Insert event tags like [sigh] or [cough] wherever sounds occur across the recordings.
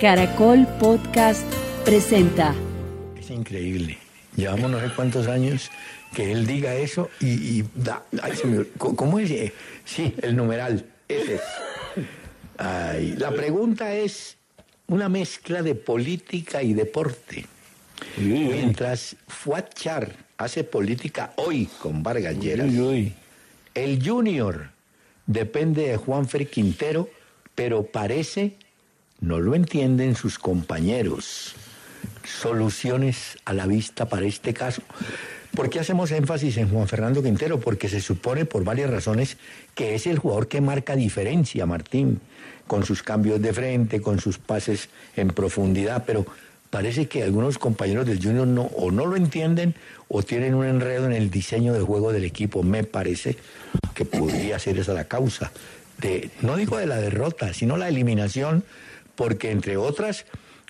Caracol Podcast presenta. Es increíble. Llevamos no sé cuántos años que él diga eso y, y da, ay, se me- ¿cómo- ¿cómo es? Eh, Sí, el numeral, ese es. Ay, la pregunta es una mezcla de política y deporte. Mientras Fuad Char hace política hoy con Vargas Lleras, el Junior depende de Juanfer Quintero, pero parece no lo entienden sus compañeros. Soluciones a la vista para este caso. ¿Por qué hacemos énfasis en Juan Fernando Quintero? Porque se supone por varias razones que es el jugador que marca diferencia, Martín, con sus cambios de frente, con sus pases en profundidad, pero parece que algunos compañeros del Junior no, o no lo entienden o tienen un enredo en el diseño de juego del equipo. Me parece que podría ser esa la causa. De, no digo de la derrota, sino la eliminación, porque entre otras,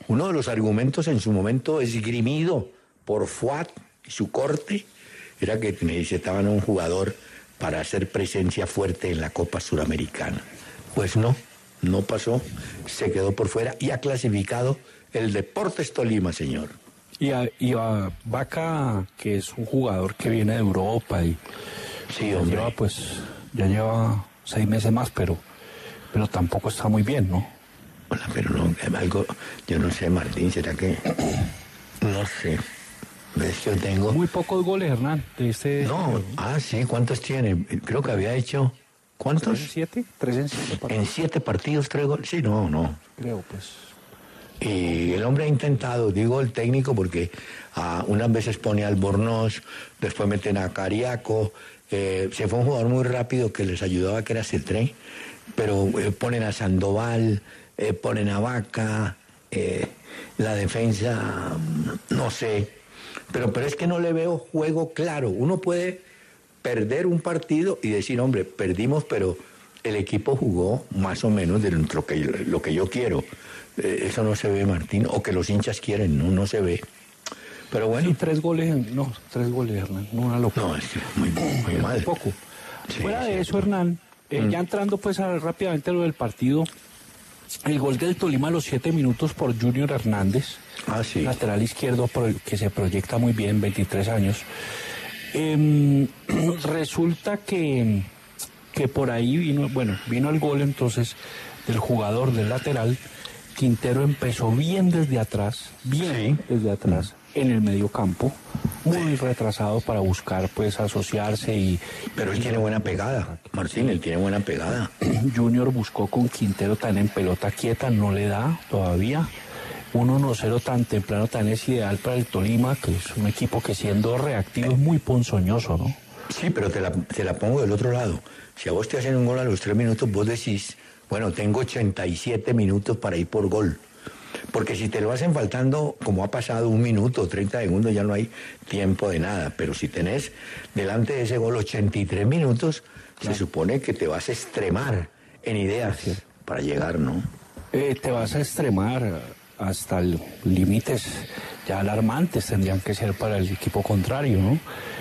uno de los argumentos en su momento esgrimido por Fuat y su corte era que necesitaban un jugador para hacer presencia fuerte en la Copa Suramericana. Pues no, no pasó, se quedó por fuera y ha clasificado el Deportes Tolima, señor. Y a, y a Vaca, que es un jugador que viene de Europa y Sí, ya hombre. lleva pues, ya lleva seis meses más, pero, pero tampoco está muy bien, ¿no? Hola, pero no, algo, yo no sé, Martín, ¿será que? No sé. ¿Ves que yo tengo? Muy pocos goles, Hernán, de este... No, ah, sí, ¿cuántos tiene? Creo que había hecho. ¿Tres en ¿Cuántos? siete? ¿Tres en siete? partidos, En siete partidos, tres goles. Sí, no, no. Creo, pues. Y el hombre ha intentado, digo el técnico, porque ah, unas veces pone a Albornoz, después meten a Cariaco. eh, se fue un jugador muy rápido que les ayudaba, que era Cetré, pero eh, ponen a Sandoval, eh, ponen a Vaca, eh, la defensa, mm, no sé. Pero, pero es que no le veo juego claro. Uno puede perder un partido y decir, hombre, perdimos, pero el equipo jugó más o menos de lo que, lo que yo quiero. Eh, eso no se ve, Martín, o que los hinchas quieren, no, no se ve. Pero bueno, Sí, tres goles, no, tres goles, Hernán, no una locura. no, es que muy, muy mal. poco. Sí, Fuera de sí. eso, Hernán, eh, ya entrando pues a- rápidamente a lo del partido, el gol del Tolima a los siete minutos por Junior Hernández, Ah, sí. lateral izquierdo que se proyecta muy bien, 23 años. Em, [clears throat] resulta que, que por ahí vino, bueno, vino el gol entonces del jugador del lateral. Quintero empezó bien desde atrás, bien desde atrás, en el medio campo, muy retrasado para buscar pues asociarse y Pero él tiene buena pegada, Martín, él tiene buena pegada. [clears throat] Junior buscó con Quintero tan en pelota quieta, no le da todavía. 1-1-0 tan temprano, tan es ideal para el Tolima, que es un equipo que siendo reactivo es muy ponzoñoso, ¿no? Sí, pero te la, te la pongo del otro lado. Si a vos te hacen un gol a los tres minutos, vos decís, bueno, tengo 87 minutos para ir por gol. Porque si te lo hacen faltando, como ha pasado un minuto, 30 segundos, ya no hay tiempo de nada. Pero si tenés delante de ese gol 83 minutos, se supone que te vas a extremar en ideas para llegar, ¿no? Eh, te vas a extremar hasta límites ya alarmantes tendrían que ser para el equipo contrario, ¿no?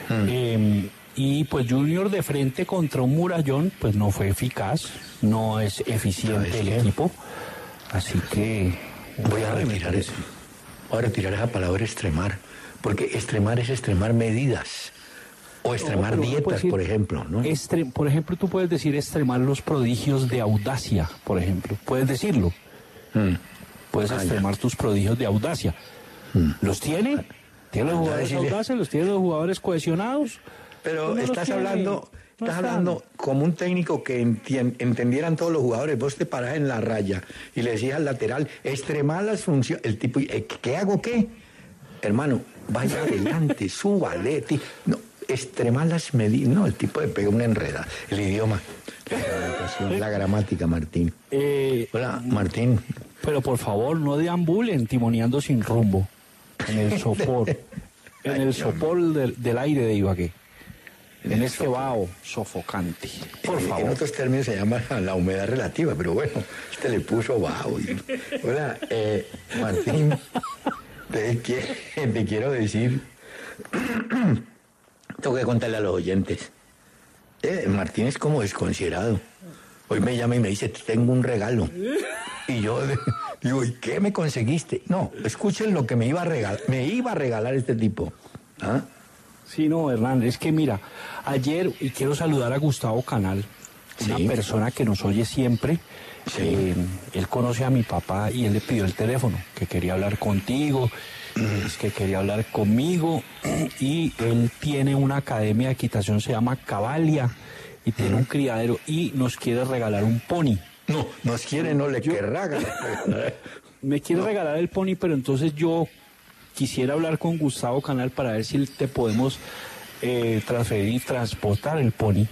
Eh, y pues Junior de frente contra un murallón, pues no fue eficaz, no es eficiente ¿Sabes el equipo, así que Voy a retirar eso. Voy a retirar esa palabra extremar. Porque extremar es extremar medidas. O extremar dietas, decir por ejemplo, ¿no? Extre- por ejemplo, tú puedes decir extremar los prodigios de audacia, por ejemplo. Puedes decirlo. Mm. Puedes Ah, ya. extremar tus prodigios de audacia. ¿Los tiene? Tiene los jugadores audaces, los tiene los jugadores cohesionados. Pero estás hablando, estás hablando como un técnico que entien- entendieran todos los jugadores. Vos te parás en la raya y le decías al lateral, extremar las funciones. El tipo, ¿qué hago qué? Hermano, vaya adelante, [laughs] súbale. ti- No, extremar las medidas. No, el tipo le pega una enreda. El idioma, la gramática, la gramática, Martín. Eh, Hola, Martín. pero por favor, no deambulen timoneando sin rumbo en el [laughs] sopor, en el sopor del, del aire de Ibagué. En este vaho sofocante. Por En- En favor. otros términos se llama la humedad relativa, pero bueno, este le puso y- Hola, eh, Martín, te, qui- te quiero decir, [clears throat] tengo que contarle a los oyentes. Eh, Martín es como desconsiderado. Hoy me llama y me dice, te tengo un regalo. Y yo [laughs] digo, ¿y qué me conseguiste? No, escuchen lo que me iba a regalar, me iba a regalar este tipo. ¿Ah? Sí, no, Hernán, es que mira, ayer, y quiero saludar a Gustavo Canal, una Sí. persona que nos oye siempre. Sí. Eh, él conoce a mi papá y él le pidió el teléfono, que quería hablar contigo, es que quería hablar conmigo. Y él tiene una academia de equitación, se llama Cavalia, y tiene un criadero y nos quiere regalar un pony. No, nos quiere, no le querrá. [laughs] Me quiere regalar el pony, pero entonces yo quisiera hablar con Gustavo Canal para ver si te podemos eh, transferir y transportar el pony.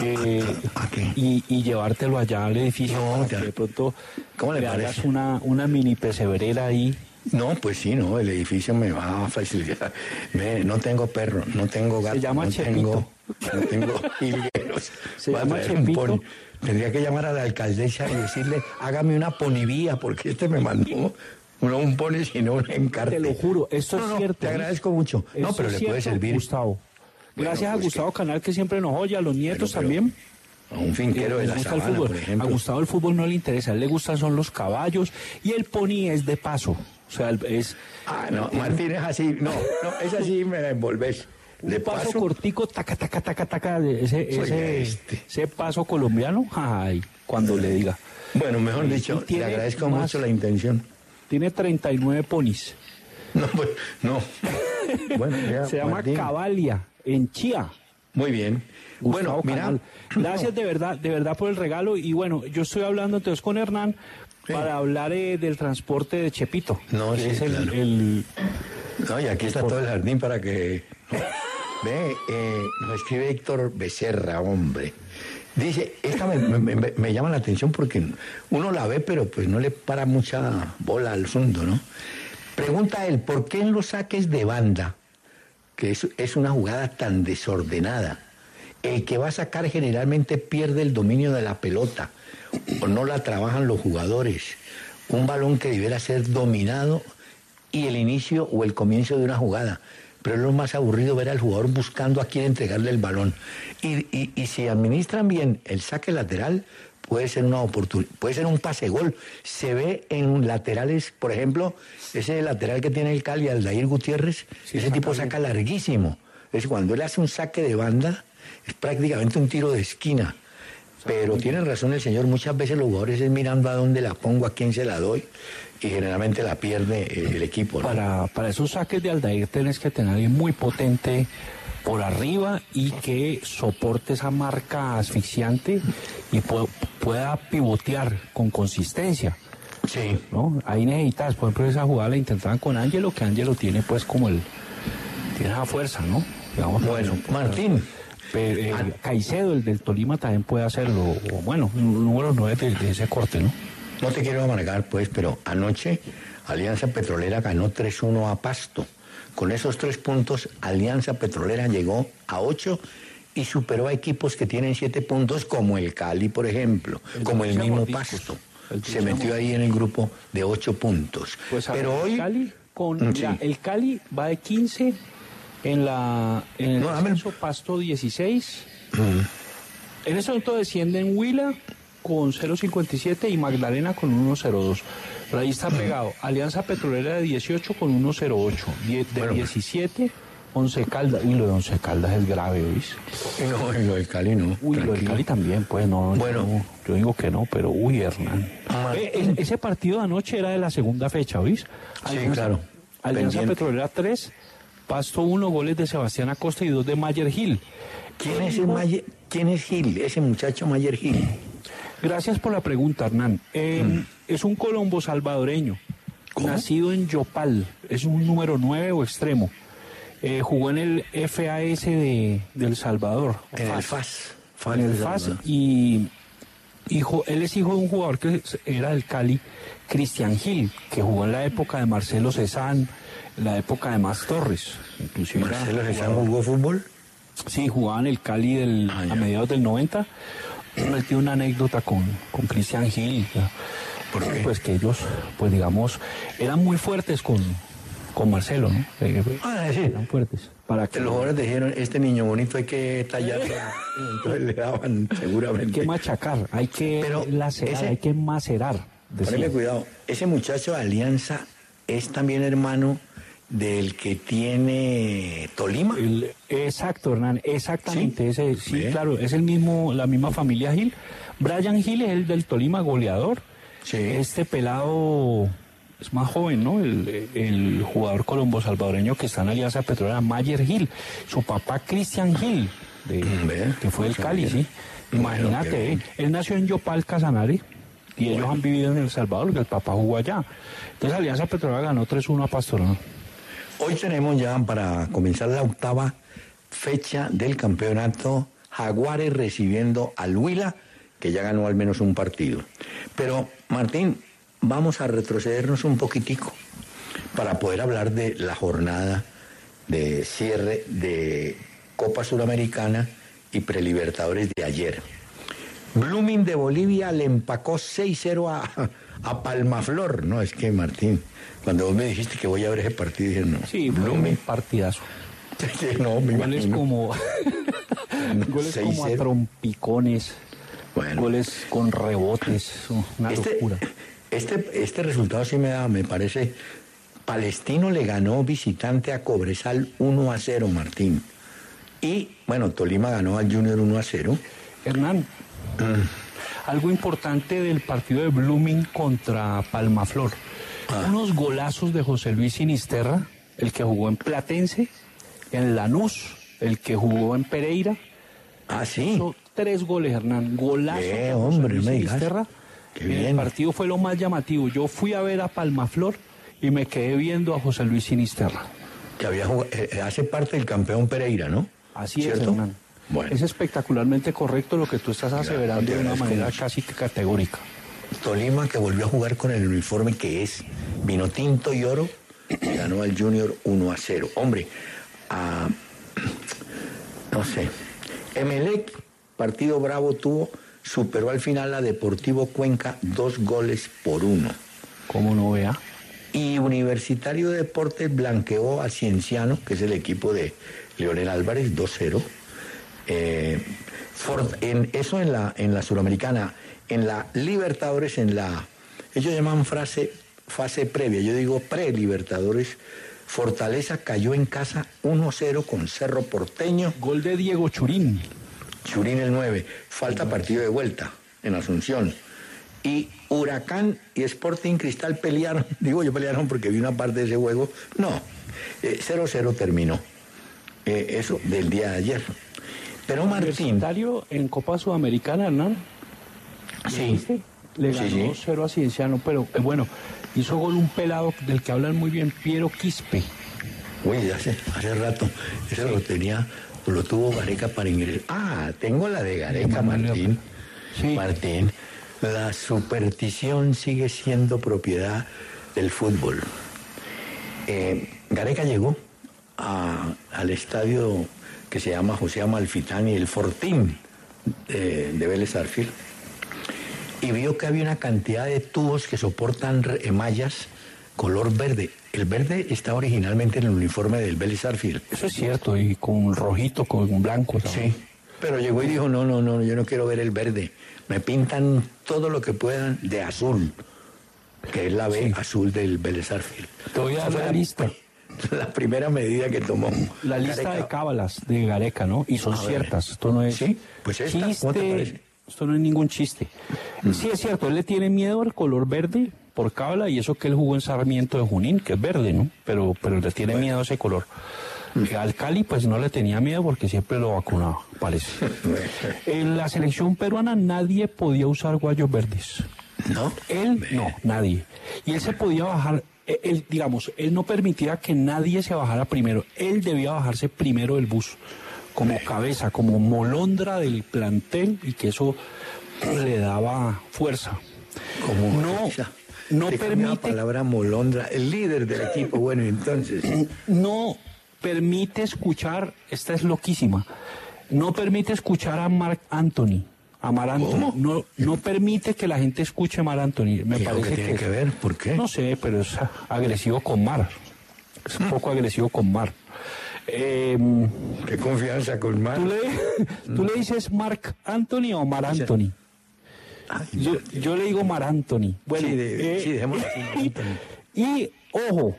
Eh, ¿A qué? y, y llevártelo allá al edificio No, para que de pronto ¿Cómo le hagas una, una mini pesebrera ahí. No, pues sí, no, el edificio me va a facilitar. Me- no tengo perro, no tengo gato, llama no Chepito. tengo, no tengo [laughs] jilgueros. Se Voy a llama Chepito. Tendría que llamar a la alcaldesa y decirle, hágame una ponivía, porque este me mandó no un pony, sino un encarte. Te lo juro, esto No, es no, cierto. Te agradezco mucho. no, pero le puede servir Gustavo. Bueno, Gracias a pues Gustavo Canal que siempre nos oye, a los nietos pero- también. a un finquero de la gusta el fútbol. por A. Gustavo el fútbol no le interesa, a él le gustan son los caballos y el pony es de paso. O sea, es Ah, no, Martín es así, no, no, es así, me la envolves. un De paso, paso, cortico, taca, taca, taca, taca, ese, ese, este. ese paso colombiano, ay, cuando le diga. bueno, mejor dicho, le agradezco más- mucho la intención. Tiene 39 ponis. No, pues, no. [laughs] Bueno, ya, Se llama Martín, Cavalia, en Chía. Muy bien. Gustavo bueno, mira. [clears throat] Gracias de verdad, de verdad por el regalo. Y bueno, yo estoy hablando entonces con Hernán Sí. para hablar eh, del transporte de Chepito. No, sí, es el, claro. el- No, y aquí está todo el jardín para que. [laughs] Ve, eh, nos escribe Héctor Becerra, hombre. Dice, esta me, me- llama la atención porque uno la ve, pero pues no le para mucha bola al asunto, ¿no? Pregunta él, ¿por qué en los saques de banda, que es, es una jugada tan desordenada, el que va a sacar generalmente pierde el dominio de la pelota o no la trabajan los jugadores? Un balón que debiera ser dominado y el inicio o el comienzo de una jugada. Pero es lo más aburrido ver al jugador buscando a quién entregarle el balón. Y, y- y si administran bien el saque lateral, puede ser una oportunidad, puede ser un pase gol. Se ve en laterales, por ejemplo, ese lateral que tiene el Cali, Aldair Gutiérrez, Sí, ese tipo saca larguísimo. Es cuando él hace un saque de banda, es prácticamente un tiro de esquina. Pero tiene razón el señor, muchas veces los jugadores es mirando a dónde la pongo, a quién se la doy, y generalmente la pierde eh, el equipo. ¿no? para, para esos saques de Aldair tenés que tener alguien muy potente por arriba y que soporte esa marca asfixiante y pu- pueda pivotear con consistencia. Sí. ¿no? Ahí necesitas, por ejemplo, esa jugada la intentaban con Ángelo, que Ángelo tiene pues como el... Tiene esa fuerza, ¿no? Digamos, Bueno, eso. Martín, Pero, eh, Caicedo, el del Tolima, también puede hacerlo. O, bueno, un número 9 de, de ese corte, ¿no? No te quiero amargar, pues, pero anoche Alianza Petrolera ganó 3-1 a Pasto. Con esos tres puntos, Alianza Petrolera llegó a 8 y superó a equipos que tienen 7 puntos, como el Cali, por ejemplo, El como el mismo. Pasto. El Se metió ahí en el grupo de 8 puntos. Pues a pero hoy... Cali con Mm, sí. el Cali va de 15 en la en el No, Pasto 16. Mm. En ese momento descienden Huila con 0.57 y Magdalena con 1.02. Pero ahí está pegado. Alianza Petrolera de 18 con 1.08. Die- De Bueno. 17, 11 Caldas. Uy, lo de 11 Caldas es grave, ¿oís? No, y lo del Cali no. Uy, lo del tranquilo. Cali también, pues no. Bueno. no, Yo, digo que no, pero uy, Hernán. Eh, ese partido de anoche era de la segunda fecha, ¿oís? Sí, Alianza- claro. Alianza pendiente. Petrolera 3, Pasto 1, goles de Sebastián Acosta y dos de Mayer Gil. ¿Quién es, el Mayer- ¿Quién es Gil? Ese muchacho Mayer Gil. Gracias por la pregunta, Hernán. Eh, Es un colombo salvadoreño, Mm. ¿Cómo? nacido en Yopal, es un número 9 o extremo. Eh, jugó en el FAS de, de El Salvador. En el FAS. en el FAS y hijo, él es hijo de un jugador que era del Cali, Cristian Gil, que jugó en la época de Marcelo Cezán, en la época de Más Torres. Inclusive Marcelo jugador- jugó fútbol. Sí, jugaba en el Cali del, Ah, a mediados del 90. Él tiene una anécdota con, con Cristian Gil. ya. ¿Por qué? Pues que ellos, pues digamos, eran muy fuertes con, con Marcelo, ¿no? Eh, Ah, sí. Eran fuertes. Para que, los jugadores dijeron, este niño bonito hay que tallarlo. [laughs] Entonces le daban hay seguramente. que machacar, hay que Pero lacerar, ese- hay que macerar. Poneme cuidado. Ese muchacho de Alianza es también hermano del que tiene Tolima. El- exacto, Hernán, exactamente. ¿Sí? Ese, sí, claro, es el mismo, la misma familia Gil. Brian Gil es el del Tolima goleador. Sí. Este pelado es más joven, ¿no? El, el jugador colombo salvadoreño que está en Alianza Petrolera, Mayer Gil. Su papá, Cristian Gil, de- Ve, que fue del Cali, sí. Imagínate, Bueno, ¿eh? él nació en Yopal, Casanare. Y ellos han vivido en El Salvador, que el papá jugó allá. Entonces Alianza Petrolera ganó 3-1 a Pastoral. Hoy tenemos ya para comenzar la octava fecha del campeonato Jaguares recibiendo al Huila, que ya ganó al menos un partido. Pero, Martín, vamos a retrocedernos un poquitico para poder hablar de la jornada de cierre de Copa Suramericana y Prelibertadores de ayer. Blooming de Bolivia le empacó 6-0 a, a Palmaflor. No, es que Martín, cuando vos me dijiste que voy a ver ese partido, dije no. Sí, fue un partidazo. [laughs] no, me Goles imagino. como, [laughs] [laughs] goles como a 6-0. trompicones, Bueno. goles con rebotes, una Este, locura. este, este resultado sí me da, me parece. Palestino le ganó visitante a Cobresal 1 a 0, Martín. Y, bueno, Tolima ganó al Junior 1 a 0. Hernán, algo importante del partido de Blooming contra Palmaflor. Ah. Unos golazos de José Luis Sinisterra, el que jugó en Platense, en Lanús, el que jugó en Pereira. Ah, sí. Hizo tres goles, Hernán. Golazos de José hombre, Luis me. Sinisterra. Qué El bien. partido fue lo más llamativo. Yo fui a ver a Palmaflor y me quedé viendo a José Luis Sinisterra. Que había jugado- eh, eh, hace parte del campeón Pereira, ¿no? Así es. Hernán. Bueno. Es espectacularmente correcto lo que tú estás aseverando de una manera casi que categórica. Tolima que volvió a jugar con el uniforme que es vino tinto y oro y ganó al Junior 1 a 0. Hombre, ah, no sé. Emelec, partido bravo tuvo, superó al final a Deportivo Cuenca dos goles por uno. Como no vea. Y Universitario de Deportes blanqueó a Cienciano, que es el equipo de Leonel Álvarez, 2-0. Eh, eso en la, en la Suramericana. En la Libertadores, en la. Ellos llaman frase, fase previa. Yo digo pre-Libertadores. Fortaleza cayó en casa 1-0 con Cerro Porteño. Gol de Diego Churín. Churín el 9. Falta partido de vuelta en Asunción. Y Huracán y Sporting Cristal pelearon. [laughs] Digo yo pelearon porque vi una parte de ese juego. No. eh, 0-0 terminó. Eh, eso del día de ayer. Pero Martín. En Copa Sudamericana, Hernán. Sí. Le ganó sí. 0 a Cienciano, pero eh, bueno, hizo gol un pelado del que hablan muy bien, Piero Quispe. Uy, hace, hace rato. Ese lo tenía, lo tuvo Gareca para ingresar. Ah, tengo la de Gareca, Martín. Sí. Martín, la superstición sigue siendo propiedad del fútbol. Eh, Gareca llegó a- al estadio que se llama José Amalfitani, el Fortín de, de Vélez Arfield, y vio que había una cantidad de tubos que soportan re- mallas color verde. El verde está originalmente en el uniforme del Vélez Arfield. Eso es cierto, y con rojito, con blanco. ¿sabes? Sí, pero llegó y dijo, no, no, no, yo no quiero ver el verde. Me pintan todo lo que puedan de azul, que es la B Sí. azul del Vélez Arfield. Te voy a dar la lista. [laughs] La primera medida que tomó. La lista Gareca. de cábalas de Gareca, ¿no? Y son A ver. ciertas. Esto no es Sí, pues esta, ¿cómo te parece? Esto no es ningún chiste. Sí, es cierto, él le tiene miedo al color verde por Cabla y eso que él jugó en Sarmiento de Junín, que es verde, ¿no? Pero, pero le tiene miedo a ese color. Eh, Al Cali pues no le tenía miedo porque siempre lo vacunaba, parece. [laughs] En la selección peruana nadie podía usar guayos verdes. ¿No? Él no, nadie. Y él se podía bajar, eh, él, digamos, él no permitía que nadie se bajara primero. Él debía bajarse primero del bus, como cabeza, como molondra del plantel y que eso le daba fuerza. Como No, no te cambió la permite- palabra molondra, el líder del equipo. Bueno, entonces. no permite escuchar, esta es loquísima, no permite escuchar a Mark Anthony. A Mar Anthony. No, no permite que la gente escuche a Mar Anthony. Me ¿Y eso parece qué tiene que, que ver? ¿Por qué? No sé, pero es agresivo con Mar. Es un poco agresivo con Mar. Eh, Qué confianza con Mar. ¿tú, le, [laughs] ¿Tú le dices Mark Anthony o Mar Anthony? Ay, Yo, yo le digo Mar Anthony. Bueno, Sí, de- eh, sí, dejémoslo así. [laughs] Y, ojo,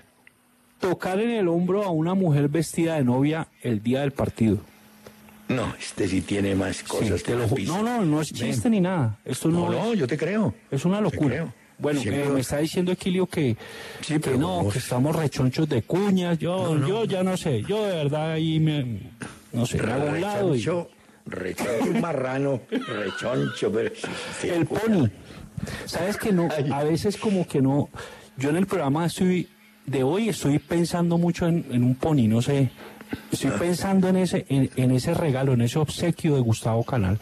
tocar en el hombro a una mujer vestida de novia el día del partido. No, este sí tiene más Sí, cosas te que lo no, no, no es Ven. chiste ni nada. Esto no, No, no, es, yo te creo. es una Te locura. Bueno, eh, me está diciendo Equilio que, Sí, que pero no, vos- que estamos rechonchos de cuñas. Yo, yo ya no sé. Yo de verdad ahí me, no sé, me hago a un lado y Rechoncho, marrano, rechoncho, pero el pony. ¿Sabes que no? Ay. A veces como que no. Yo en el programa estoy de hoy estoy pensando mucho en, en un pony, no sé. Estoy pensando en ese, en, en ese regalo, en ese obsequio de Gustavo Canal.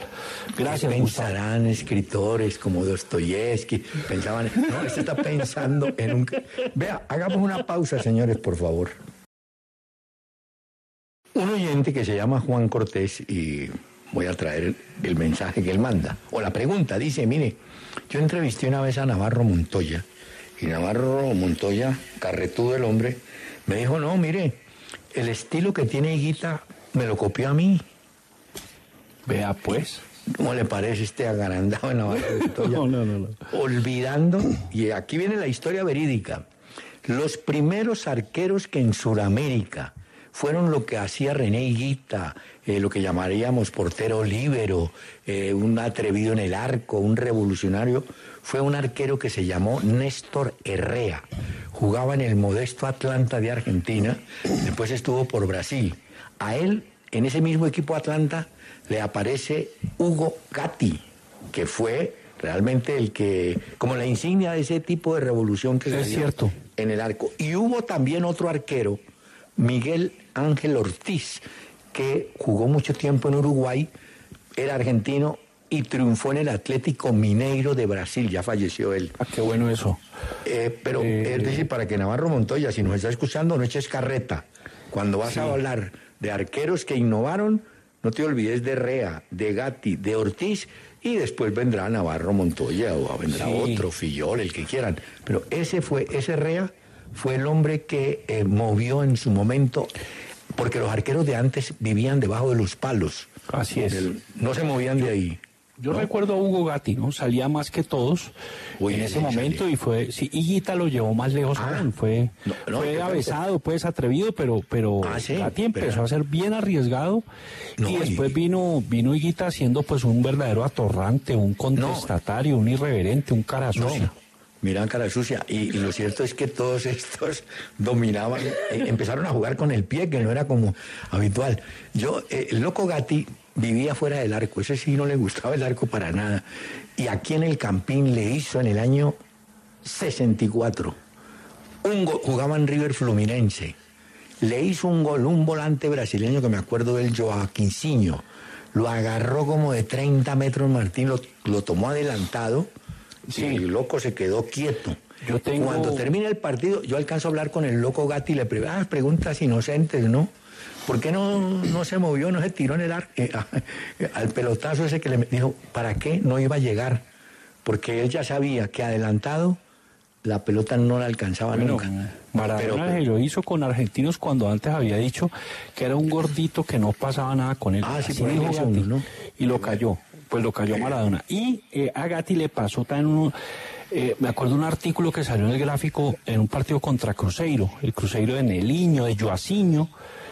Gracias, Gustavo. Pensarán escritores como Dostoyevsky, pensaban, no, este está pensando en un... Vea, hagamos una pausa, señores, por favor. Un oyente que se llama Juan Cortés y voy a traer el mensaje que él manda. O la pregunta, dice, mire, yo entrevisté una vez a Navarro Montoya y Navarro Montoya, carretudo el hombre, me dijo, no, mire, el estilo que tiene Higuita me lo copió a mí. Vea pues. ¿Cómo le parece este agrandado en Navarro Montoya? [laughs] No, no, no, no. Olvidando, y aquí viene la historia verídica, los primeros arqueros que en Sudamérica fueron lo que hacía René Higuita, eh, lo que llamaríamos portero líbero, eh, un atrevido en el arco, un revolucionario, fue un arquero que se llamó Néstor Herrea. Jugaba en el modesto Atlanta de Argentina, después estuvo por Brasil. A él, en ese mismo equipo Atlanta, le aparece Hugo Gatti, que fue realmente el que, como la insignia de ese tipo de revolución que se dio cierto. en el arco. Y hubo también otro arquero, Miguel Ángel Ortiz, que jugó mucho tiempo en Uruguay, era argentino y triunfó en el Atlético Mineiro de Brasil, ya falleció él. Ah, qué bueno eso. Eh, pero Eh, es decir, para que Navarro Montoya, si nos está escuchando, no eches carreta. Cuando vas a hablar de arqueros que innovaron, no te olvides de Rea, de Gatti, de Ortiz, y después vendrá Navarro Montoya o vendrá Sí. otro, Fillol, el que quieran. Pero ese fue, ese Rea fue el hombre que eh, movió en su momento, porque los arqueros de antes vivían debajo de los palos. Así es. No se movían de ahí. Yo recuerdo a Hugo Gatti, ¿no? Salía más que todos Uy, en ese momento y fue, sí, Higuita lo llevó más lejos Ah. aún, fue, No, no, fue avesado, pues atrevido, pero, pero Ah, sí, Gatti empezó pero- a ser bien arriesgado No, y y- después vino, vino Higuita siendo pues un verdadero atorrante, un contestatario, un irreverente, un cara sucia. No, mira cara sucia. Y, lo cierto es que todos estos [laughs] dominaban, eh, empezaron a jugar con el pie, que no era como habitual. Yo, eh, el loco Gatti vivía fuera del arco, ese sí no le gustaba el arco para nada. Y aquí en el Campín le hizo en el año 64. Un go- jugaba en River Fluminense. Le hizo un gol, un volante brasileño que me acuerdo del Joaquincinho. Lo agarró como de 30 metros Martín, lo, lo tomó adelantado. Sí. El loco se quedó quieto. Yo tengo- Cuando termina el partido, yo alcanzo a hablar con el loco Gatti y le pregunto, ah, preguntas inocentes, ¿no? ¿Por qué no, no se movió, no se tiró en el ar- eh, al pelotazo ese que le dijo, ¿para qué no iba a llegar? Porque él ya sabía que adelantado la pelota no la alcanzaba Bueno, nunca. Maradona Pero- lo hizo con argentinos cuando antes había dicho que era un gordito que no pasaba nada con él. Ah, sí, por dijo uno, ¿no? Y lo cayó, pues lo cayó Maradona. Y eh, a Gatti le pasó también uno, eh, me acuerdo un artículo que salió en el gráfico en un partido contra Cruzeiro, el Cruzeiro de Neliño, de Joaciño.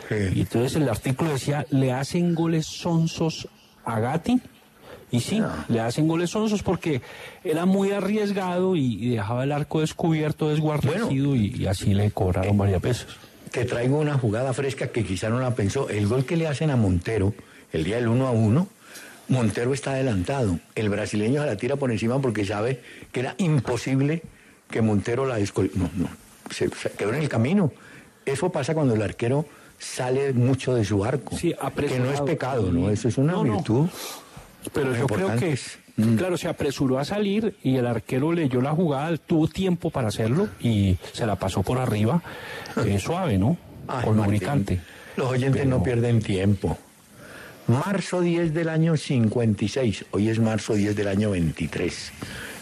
Sí. Y entonces el artículo decía, le hacen goles sonsos a Gatti. Y sí, le hacen goles sonsos porque era muy arriesgado y, y dejaba el arco descubierto, desguarnecido y, y así le cobraron varias veces. Te traigo una jugada fresca que quizá no la pensó. El gol que le hacen a Montero el día del 1 a 1, Montero está adelantado. El brasileño se la tira por encima porque sabe que era imposible que Montero la descol... No, no, se, se quedó en el camino. Eso pasa cuando el arquero sale mucho de su arco. Sí, que no es pecado, ¿no? Eso es una No, no. virtud. Pero yo creo que, es- Mm. claro, se apresuró a salir y el arquero leyó la jugada, tuvo tiempo para hacerlo y se la pasó por arriba, [laughs] eh, suave, ¿no? Ay, Con lubricante. Los oyentes Pero- no pierden tiempo. Marzo 10 del año 56, hoy es marzo 10 del año 23.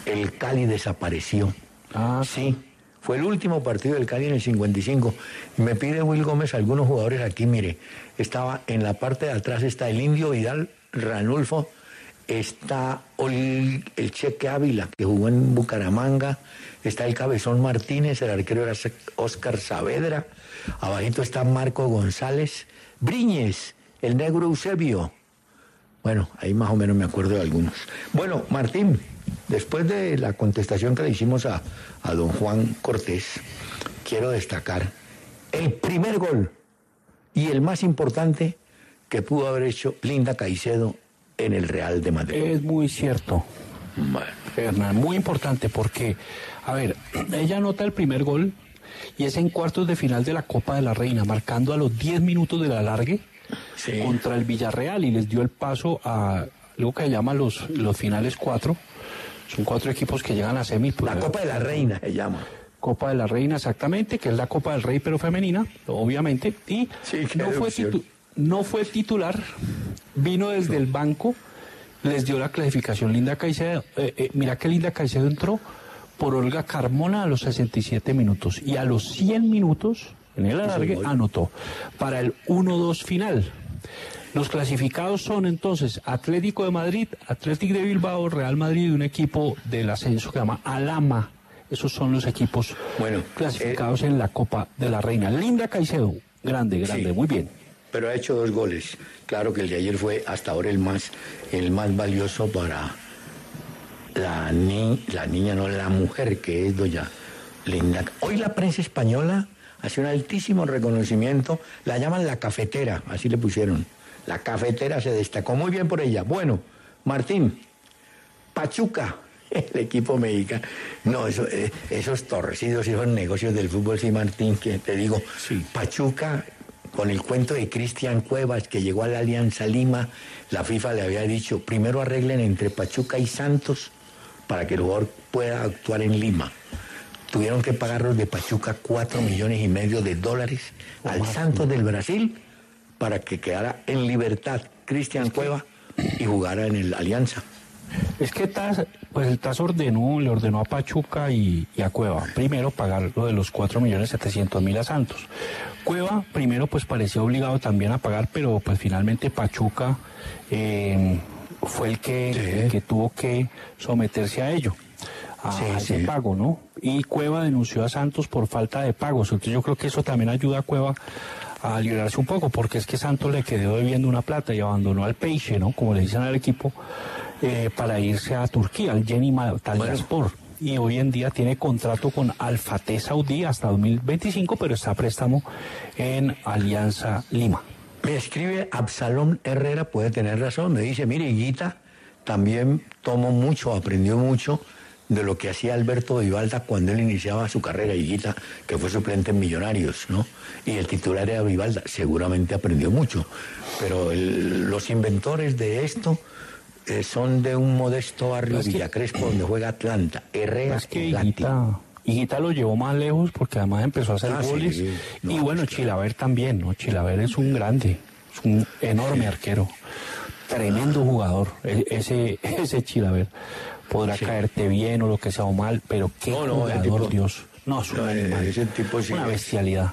El Cali desapareció. Ah, Sí, fue el último partido del Cali en el 55. Y me pide Will Gómez algunos jugadores aquí, mire, estaba en la parte de atrás está el Indio Vidal, Ranulfo, está Ol- el Cheque Ávila, que jugó en Bucaramanga, está el Cabezón Martínez, el arquero era Oscar Saavedra, abajito está Marco González, Briñez, el negro Eusebio. Bueno, ahí más o menos me acuerdo de algunos. Bueno, Martín, después de la contestación que le hicimos a, a don Juan Cortés, quiero destacar el primer gol y el más importante que pudo haber hecho Linda Caicedo en el Real de Madrid. Es muy cierto, Hernán, muy importante porque, a ver, ella anota el primer gol y es en cuartos de final de la Copa de la Reina, marcando a los 10 minutos del alargue Sí. contra el Villarreal y les dio el paso a algo que se llama los, los finales cuatro. Son cuatro equipos que llegan a semi. pues, la Copa de la Reina se llama. Copa de la Reina, exactamente, que es la Copa del Rey, pero femenina, obviamente. Y Sí, no, fue no fue titular, vino desde el banco, les dio la clasificación Linda Caicedo. Eh, eh, mira que Linda Caicedo entró por Olga Carmona a los 67 minutos y a los 100 minutos, en el alargue, anotó para el 1-2 final. Los clasificados son entonces Atlético de Madrid, Atlético de Bilbao, Real Madrid y un equipo del ascenso que se llama Alama. Esos son los equipos Bueno, clasificados en la Copa de la Reina. Linda Caicedo, grande, grande, Sí. muy bien. Pero ha hecho dos goles. Claro que el de ayer fue hasta ahora el más, el más valioso para la, ni- la niña, no la mujer que es doña Linda. Hoy la prensa española hace un altísimo reconocimiento, la llaman la cafetera, así le pusieron. La cafetera se destacó muy bien por ella. Bueno, Martín, Pachuca, [laughs] el equipo mexicano. No, eso, eh, esos torcidos, esos negocios del fútbol, sí, Martín, que te digo, Sí. Pachuca, con el cuento de Cristian Cuevas, que llegó a la Alianza Lima, la FIFA le había dicho, primero arreglen entre Pachuca y Santos para que el jugador pueda actuar en Lima. Tuvieron que pagar los de Pachuca cuatro millones y medio de dólares al Santos del Brasil para que quedara en libertad Cristian Cueva y jugara en el Alianza. Es que pues el TAS ordenó, le ordenó a Pachuca y, y a Cueva primero pagar lo de los 4.700.000 a Santos. Cueva primero pues parecía obligado también a pagar, pero pues finalmente Pachuca eh, fue el que, Sí. el que tuvo que someterse a ello, a, Sí, a ese sí. pago, ¿no? Y Cueva denunció a Santos por falta de pagos, entonces yo creo que eso también ayuda a Cueva a liberarse un poco, porque es que Santos le quedó debiendo una plata y abandonó al Peixe, ¿no? Como le dicen al equipo, eh, para irse a Turquía, al Jenny Talyaspor. Y hoy en día tiene contrato con Alfate Saudí hasta 2025, pero está a préstamo en Alianza Lima. Me escribe Absalón Herrera, puede tener razón, me dice, mire, Higuita también tomó mucho, aprendió mucho de lo que hacía Alberto Vivalda cuando él iniciaba su carrera, Higuita, que fue suplente en Millonarios, ¿no? Y el titular era Vivalda, seguramente aprendió mucho, pero el- los inventores de esto eh, son de un modesto barrio Es que- Villacrespo donde juega Atlanta, Herrera Es que Atlántico. Higuita, lo llevó más lejos porque además empezó a hacer Ah, goles. sí. y bueno, pues, claro. Chilaver también, ¿no? Chilaver es un grande, es un enorme arquero. Tremendo jugador, e- ese, [laughs] ese Chilaver. Podrá Sí. caerte bien o lo que sea o mal, pero qué No, no, ese jugador, tipo- Dios. No, es un No, animal. ese tipo sí Una es- bestialidad.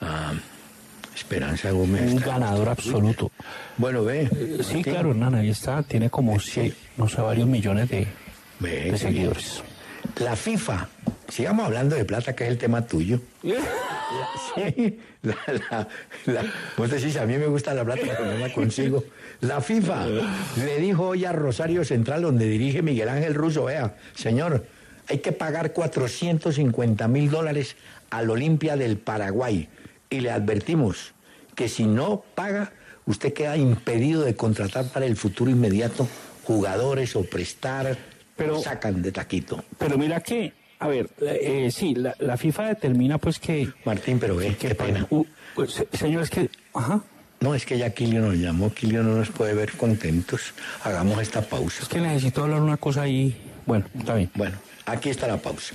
Ah, Esperanza Gómez. Un ganador absoluto. Bueno, ve. Eh, Sí, Martín. claro, Hernán, ahí está. Tiene como, sí, no sé, varios millones de, Ve, de qué bien. La FIFA, sigamos hablando de plata, que es el tema tuyo. sí, la, la, la, vos decís, a mí me gusta la plata, pero no la consigo. La FIFA le dijo hoy a Rosario Central, donde dirige Miguel Ángel Russo, vea, señor, hay que pagar 450 mil dólares al Olimpia del Paraguay. Y le advertimos que si no paga, usted queda impedido de contratar para el futuro inmediato jugadores o prestar, pero sacan de taquito. Pero mira que, a ver, eh, sí, la, la, FIFA determina pues que... Martín, pero ve, qué pena. Uh, señor, es que... Ajá. No, es que ya Kilio nos llamó, Kilio no nos puede ver contentos. Hagamos esta pausa. Es que necesito hablar una cosa ahí. Bueno, está bien. Bueno, aquí está la pausa.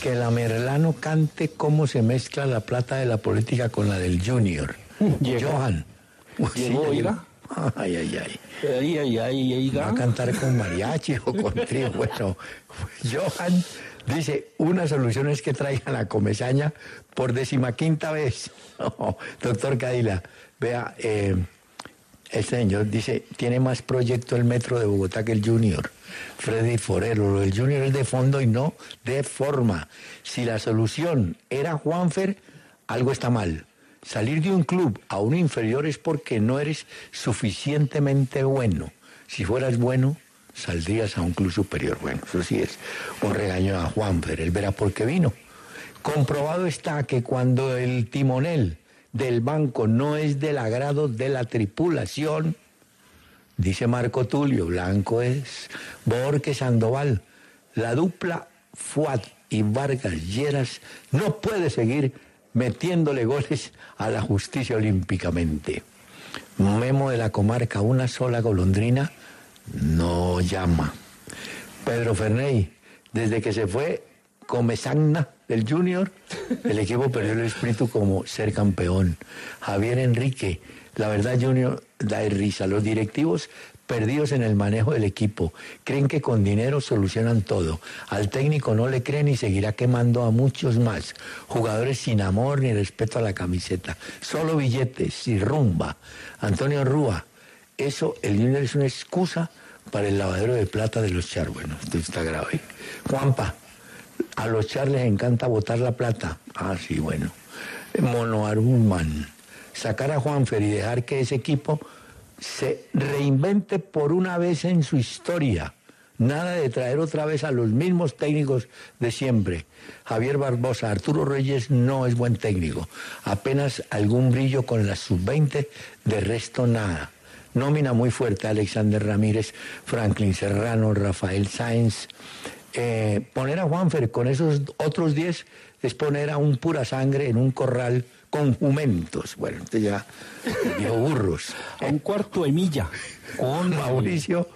Que la Merlano cante cómo se mezcla la plata de la política con la del Junior. [laughs] Johan. Llegó, oiga. Ay, ay, ay. Ay, ay, ay, ay, Va a cantar con mariachi o con [laughs] trío. Bueno, Johan dice, una solución es que traigan la comezaña por decimaquinta vez. [laughs] No, doctor Cadila, vea, eh, el señor dice, tiene más proyecto el metro de Bogotá que el Junior. Freddy Forero, el Junior es de fondo y no de forma. Si la solución era Juanfer, algo está mal. Salir de un club a un inferior es porque no eres suficientemente bueno. Si fueras bueno, saldrías a un club superior. Bueno, eso sí es un regaño a Juanfer, él verá por qué vino. Comprobado está que cuando el timonel del banco no es del agrado de la tripulación, dice Marco Tulio, Blanco es Borges Sandoval, la dupla Fuat y Vargas Lleras no puede seguir metiéndole goles a la justicia olímpicamente. Memo de la comarca, una sola golondrina, no llama. Pedro Ferney, desde que se fue Comesagna del Junior, el equipo perdió el espíritu como ser campeón. Javier Enrique, la verdad Junior da risa. Los directivos perdidos en el manejo del equipo. Creen que con dinero solucionan todo. Al técnico no le creen y seguirá quemando a muchos más. Jugadores sin amor ni respeto a la camiseta. Solo billetes y rumba. Antonio Rúa, eso, el Junior es una excusa para el lavadero de plata de los char. Bueno, esto está grave. Juanpa, a los char les encanta botar la plata. Ah, sí, bueno. Mono Arumán. Sacar a Juanfer y dejar que ese equipo se reinvente por una vez en su historia. Nada de traer otra vez a los mismos técnicos de siempre. Javier Barbosa, Arturo Reyes no es buen técnico. Apenas algún brillo con la sub-20, de resto nada. Nómina muy fuerte Alexander Ramírez, Franklin Serrano, Rafael Sáenz. Eh, poner a Juanfer con esos otros 10 es poner a un pura sangre en un corral con jumentos. Bueno, usted ya dijo burros. A un cuarto de milla. Con Mauricio,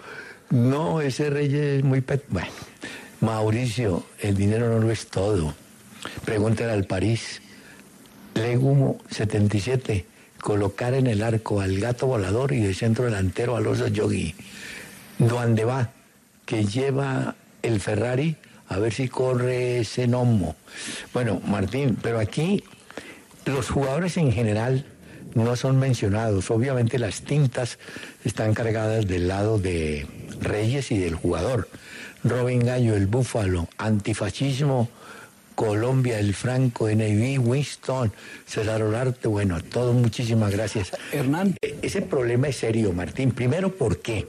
no, ese rey es muy... Pet... Bueno, Mauricio, el dinero no lo es todo. Pregúntale al París. Legumo 77, colocar en el arco al gato volador y de centro delantero al oso yogi. ¿Dónde va? Que lleva el Ferrari a ver si corre ese gnomo. Bueno, Martín, pero aquí los jugadores en general no son mencionados. Obviamente las tintas están cargadas del lado de Reyes y del jugador. Robin Gallo, el Búfalo, antifascismo, Colombia, el Franco, NIV, Winston, César Olarte, bueno, a todos muchísimas gracias. Hernán. Ese problema es serio, Martín. Primero, porque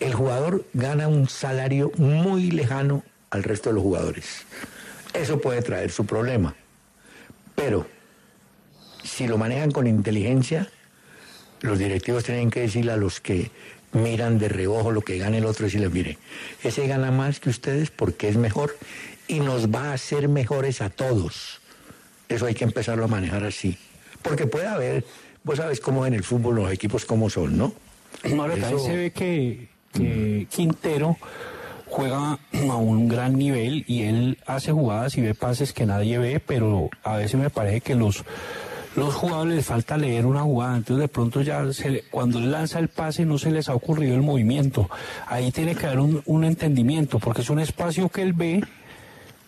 el jugador gana un salario muy lejano al resto de los jugadores. Eso puede traer su problema. Pero si lo manejan con inteligencia, los directivos tienen que decirle a los que miran de reojo lo que gana el otro y decirles, mire, ese gana más que ustedes porque es mejor y nos va a hacer mejores a todos. Eso hay que empezarlo a manejar así. Porque puede haber, vos sabes cómo en el fútbol los equipos cómo son, ¿no? Ahora Eso- también se ve que, que Quintero juega [clears throat] a un gran nivel y él hace jugadas y ve pases que nadie ve, pero a veces me parece que los los jugadores les falta leer una jugada, entonces de pronto ya se le- cuando él lanza el pase no se les ha ocurrido el movimiento. Ahí tiene que haber un, un entendimiento, porque es un espacio que él ve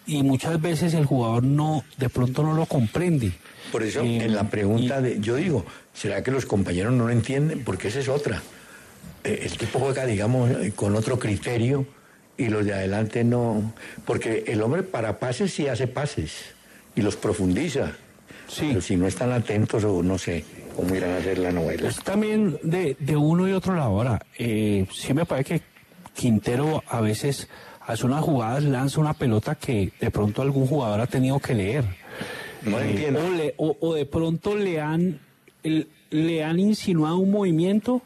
y muchas veces el jugador no, de pronto no lo comprende. Por eso, Eh, en la pregunta y- de, yo digo, ¿será que los compañeros no lo entienden? Porque esa es otra. Eh, el tipo juega, digamos, eh, con otro criterio y los de adelante no. Porque el hombre para pases sí hace pases y los profundiza. Sí. Pero si no están atentos o no sé cómo irán a hacer la novela. Es también de, de uno y otro lado. Ahora, eh, sí me parece que Quintero a veces hace unas jugadas, lanza una pelota que de pronto algún jugador ha tenido que leer. No Eh, entiendo. O, le- o- o de pronto le han, el- le han insinuado un movimiento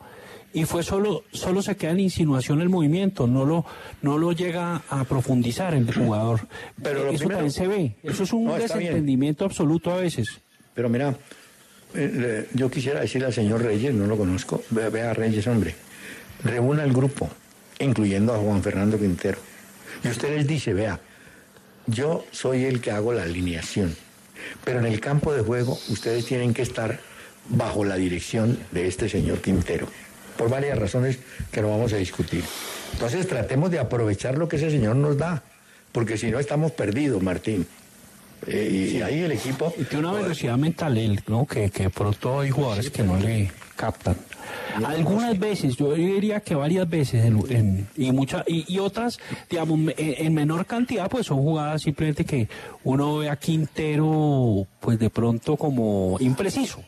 y fue solo, solo se queda en insinuación el movimiento, no lo, no lo llega a profundizar el jugador. Pero lo Eso primero- también se ve. Eso es un No, desentendimiento absoluto a veces. Pero mira, eh, yo quisiera decirle al señor Reyes, no lo conozco, vea, a Reyes, hombre, reúna el grupo, incluyendo a Juan Fernando Quintero. Y usted les dice, vea, yo soy el que hago la alineación, pero en el campo de juego ustedes tienen que estar bajo la dirección de este señor Quintero, por varias razones que no vamos a discutir. Entonces tratemos de aprovechar lo que ese señor nos da, porque si no estamos perdidos, Martín. Eh, y ahí el equipo... Y tiene una velocidad mental él, ¿no? Que, que pronto hay jugadores que no le captan. Algunas veces, yo diría que varias veces, en- en- y muchas y, y otras, digamos, en, en menor cantidad, pues son jugadas simplemente que uno ve a Quintero, pues de pronto como impreciso.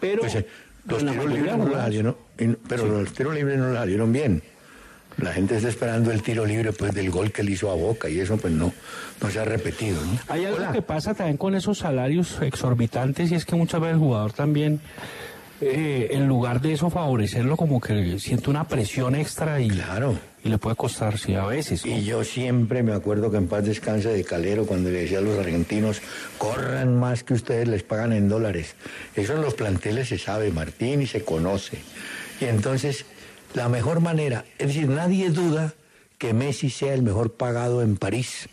Pero Pues, eh, los tiros mayoría libres no los salieron, pero los tiros libres no los salieron bien. La gente está esperando el tiro libre pues del gol que le hizo a Boca y eso pues no, no se ha repetido. ¿no? Hay algo Hola. que pasa también con esos salarios exorbitantes y es que muchas veces el jugador también, eh, en lugar de eso favorecerlo, como que siente una presión extra y, Claro. Y le puede costar, sí, a veces. Y yo siempre me acuerdo que en paz descanse de Calero cuando le decía a los argentinos, corran más que ustedes les pagan en dólares. Eso en los planteles se sabe, Martín, y se conoce. Y entonces, la mejor manera, es decir, nadie duda que Messi sea el mejor pagado en París,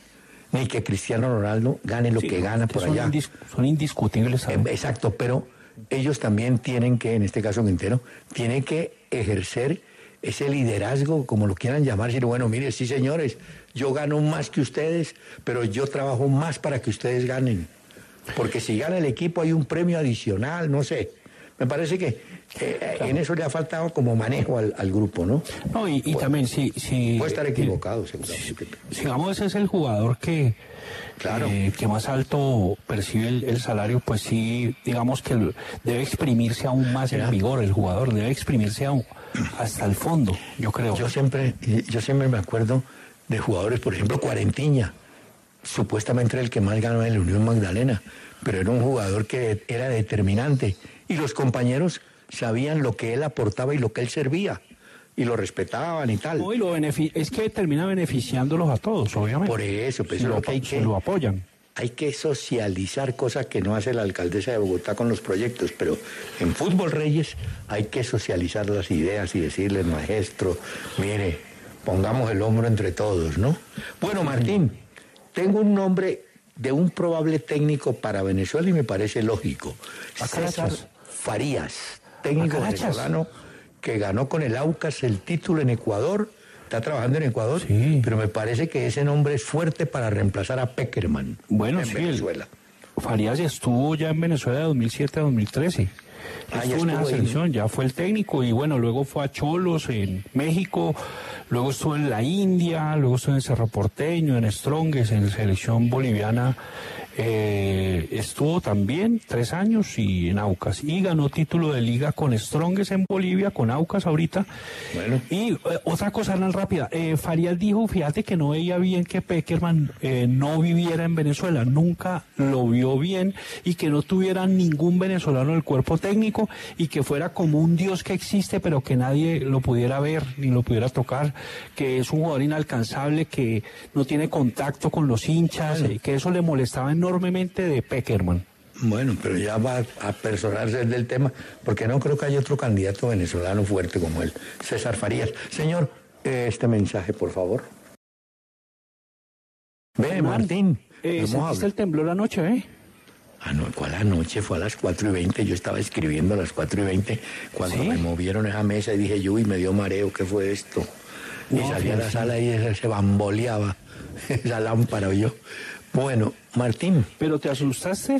ni que Cristiano Ronaldo gane lo Sí, que gana por son allá. indis- son indiscutibles. ¿sabes? Exacto, pero ellos también tienen que, en este caso Quintero, tienen que ejercer ese liderazgo, como lo quieran llamar, decir, bueno, mire, sí señores, yo gano más que ustedes, pero yo trabajo más para que ustedes ganen. Porque si gana el equipo hay un premio adicional, no sé. Me parece que eh, en eso le ha faltado como manejo al, al grupo, ¿no? No, y, y también si... si Puede estar eh, equivocado, seguramente. Sigamos, ese es el jugador que, Claro. eh, que más alto percibe el, el salario, pues sí, digamos que debe exprimirse aún más en vigor el jugador, debe exprimirse aún hasta el fondo, yo creo. Yo siempre, yo siempre me acuerdo de jugadores, por ejemplo, Cuarentiña, supuestamente era el que más ganó en la Unión Magdalena, pero era un jugador que era determinante y los compañeros sabían lo que él aportaba y lo que él servía y lo respetaban y tal. No, y lo es que termina beneficiándolos a todos, obviamente. Por eso, pues Si lo, lo que hay que- lo apoyan. Hay que socializar, cosa que no hace la alcaldesa de Bogotá con los proyectos, pero en Fútbol Reyes hay que socializar las ideas y decirles, maestro, mire, pongamos el hombro entre todos, ¿no? Bueno, Martín, tengo un nombre de un probable técnico para Venezuela y me parece lógico. ¿A César? Farías, técnico venezolano que ganó con el Aucas el título en Ecuador. Está trabajando en Ecuador, Sí. pero me parece que ese nombre es fuerte para reemplazar a Peckerman Bueno, en sí, el- Venezuela. Farías estuvo ya en Venezuela de 2007 a 2013. Ah, estuvo en esa selección, ya fue el técnico y bueno, luego fue a Cholos en México, luego estuvo en la India, luego estuvo en Cerro Porteño, en Strongest, en la selección boliviana Eh, estuvo también tres años y en Aucas y ganó título de liga con Strongest en Bolivia, con Aucas ahorita. Bueno. Y eh, otra cosa, Hernán, rápida. Eh, Farías dijo, fíjate que no veía bien que Peckerman eh, no viviera en Venezuela. Nunca lo vio bien y que no tuviera ningún venezolano en el cuerpo técnico y que fuera como un dios que existe pero que nadie lo pudiera ver ni lo pudiera tocar, que es un jugador inalcanzable, que no tiene contacto con los hinchas, eh, que eso le molestaba enormemente de Peckerman. Bueno, pero ya va a personarse del tema, porque no creo que haya otro candidato venezolano fuerte como él, César Farías. Señor, este mensaje, por favor. Ve, Martín. Eh, ¿Sentiste el temblor anoche, eh? Ah, no, ¿cuál anoche? Fue a las 4 y 20. Yo estaba escribiendo a las 4 y 20 cuando ¿Sí? me movieron esa mesa y dije, yo, y me dio mareo, ¿qué fue esto? Y salí a la sala y se bamboleaba [laughs] esa lámpara yo. Bueno, Martín. ¿Pero te asustaste?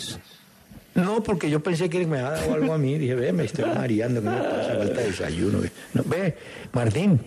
No, porque yo pensé que me había dado algo a mí. Dije, ve, me estoy mareando, ¿qué me pasa? Falta de desayuno. No, ve, Martín,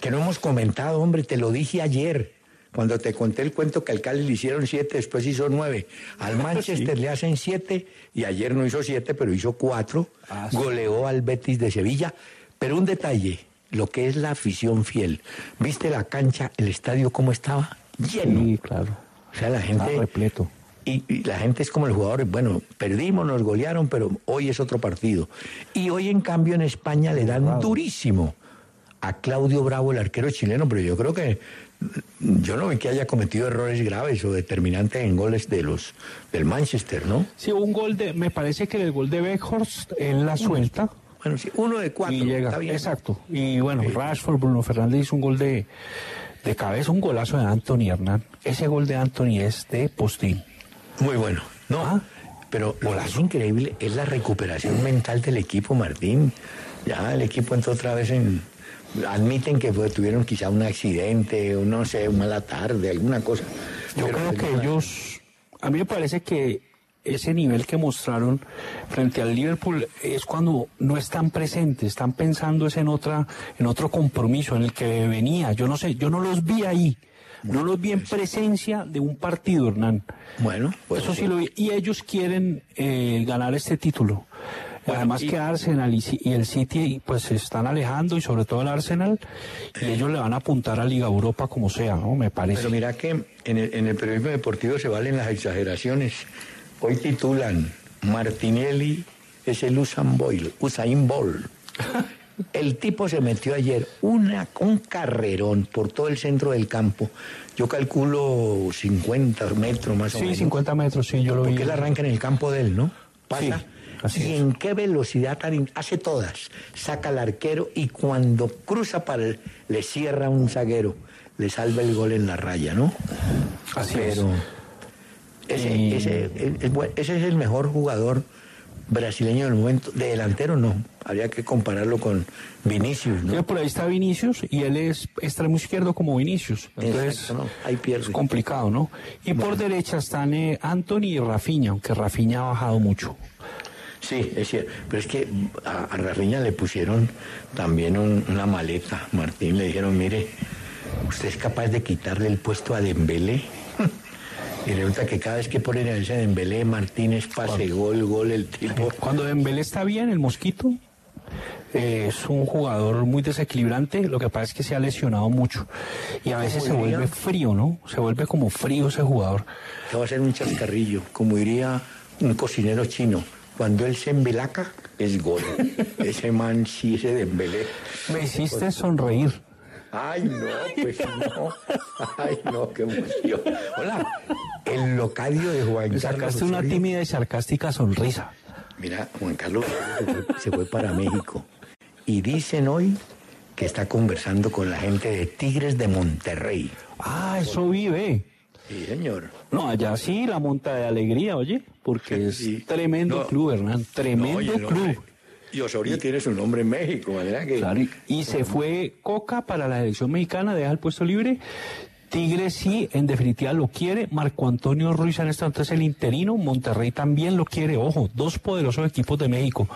que no hemos comentado, hombre, te lo dije ayer. Cuando te conté el cuento que al Cali le hicieron siete, después hizo nueve. Al [laughs] Manchester le hacen siete y ayer no hizo siete, pero hizo cuatro. Ah, sí. Goleó al Betis de Sevilla. Pero un detalle, lo que es la afición fiel. ¿Viste la cancha, el estadio cómo estaba? Lleno. Sí, claro. O sea, la gente... Está repleto. Y, y la gente es como el jugador, bueno, perdimos, nos golearon, pero hoy es otro partido. Y hoy, en cambio, en España le dan durísimo a Claudio Bravo, el arquero chileno, pero yo creo que mm, yo no vi que haya cometido errores graves o determinantes en goles de los del Manchester, ¿no? Sí, un gol de, me parece que el gol de Beckhorst, él la suelta. Bueno, sí, uno de cuatro, y llega, está bien. exacto. Y bueno, Rashford, Bruno Fernández hizo un gol de, de cabeza, un golazo de Anthony Hernán. Ese gol de Anthony es de postín. Muy bueno. No, Ah. pero lo más increíble es la recuperación mental del equipo, Martín. Ya el equipo entró otra vez en... Admiten que fue- tuvieron quizá un accidente, o no sé, una mala tarde, alguna cosa. Yo Pero creo que ellos, a mí me parece que ese nivel que mostraron frente al Liverpool es cuando no están presentes, están pensando es en otra, en otro compromiso, en el que venía. Yo no sé, yo no los vi ahí, no los vi en presencia de un partido, Hernán. Bueno, pues Eso sí lo vi. Y ellos quieren eh, ganar este título. Además que Arsenal y, y el City pues se están alejando y sobre todo el Arsenal y ellos le van a apuntar a Liga Europa como sea, ¿no? Me parece. Pero mira que en el, en el periodismo deportivo se valen las exageraciones. Hoy titulan Martinelli es el Usain Bolt. Usain Bolt. [laughs] El tipo se metió ayer una, un carrerón por todo el centro del campo. Yo calculo 50 metros más o Sí, menos. 50 metros, sí, yo lo vi. Porque él arranca en el campo de él, ¿no? Pasa. Sí, así y es. en qué velocidad tan hace todas. Saca al arquero y cuando cruza para el, le cierra un zaguero, le salva el gol en la raya, ¿no? Así Pero ese, Y- ese, ese es el mejor jugador brasileño del momento. De delantero no. Habría que compararlo con Vinicius, ¿no? por ahí está Vinicius y él es extremo izquierdo como Vinicius. Entonces Exacto, ¿no? Ahí pierde. es complicado, ¿no? Y por derecha están eh, Anthony y Rafinha, aunque Rafinha ha bajado mucho. Sí, es cierto. Pero es que a, a Rafinha le pusieron también un- una maleta, Martín. Le dijeron, mire, usted es capaz de quitarle el puesto a Dembélé. [laughs] y resulta que cada vez que ponen a ese Dembélé, Martínez pase, gol, gol, el tipo... Cuando Dembélé está bien, el mosquito eh, es un jugador muy desequilibrante. Lo que pasa es que se ha lesionado mucho y a veces se diría- vuelve frío, ¿no? Se vuelve como frío ese jugador. que va a ser un chascarrillo, como diría un cocinero chino. Cuando él se embelaca, es gol. [laughs] ese man sí, ese Dembélé. Me hiciste sonreír. Ay, no, pues no. Ay, no, qué emoción. Hola, el locadio de Juan Carlos. sacaste una tímida y sarcástica sonrisa. Mira, Juan Carlos se fue, se fue para México. Y dicen hoy que está conversando con la gente de Tigres de Monterrey. Ah, eso vive. Sí, señor. No, allá sí, la monta de alegría, oye, porque es Sí. tremendo No. club, Hernán, tremendo No, club. Y Osorio tiene su nombre en México, de manera que... Claro, y- y se fue Coca para la selección mexicana, deja el puesto libre. Tigres sí, en definitiva lo quiere. Marco Antonio Ruiz en este momento es el interino. Monterrey también lo quiere. Ojo, dos poderosos equipos de México.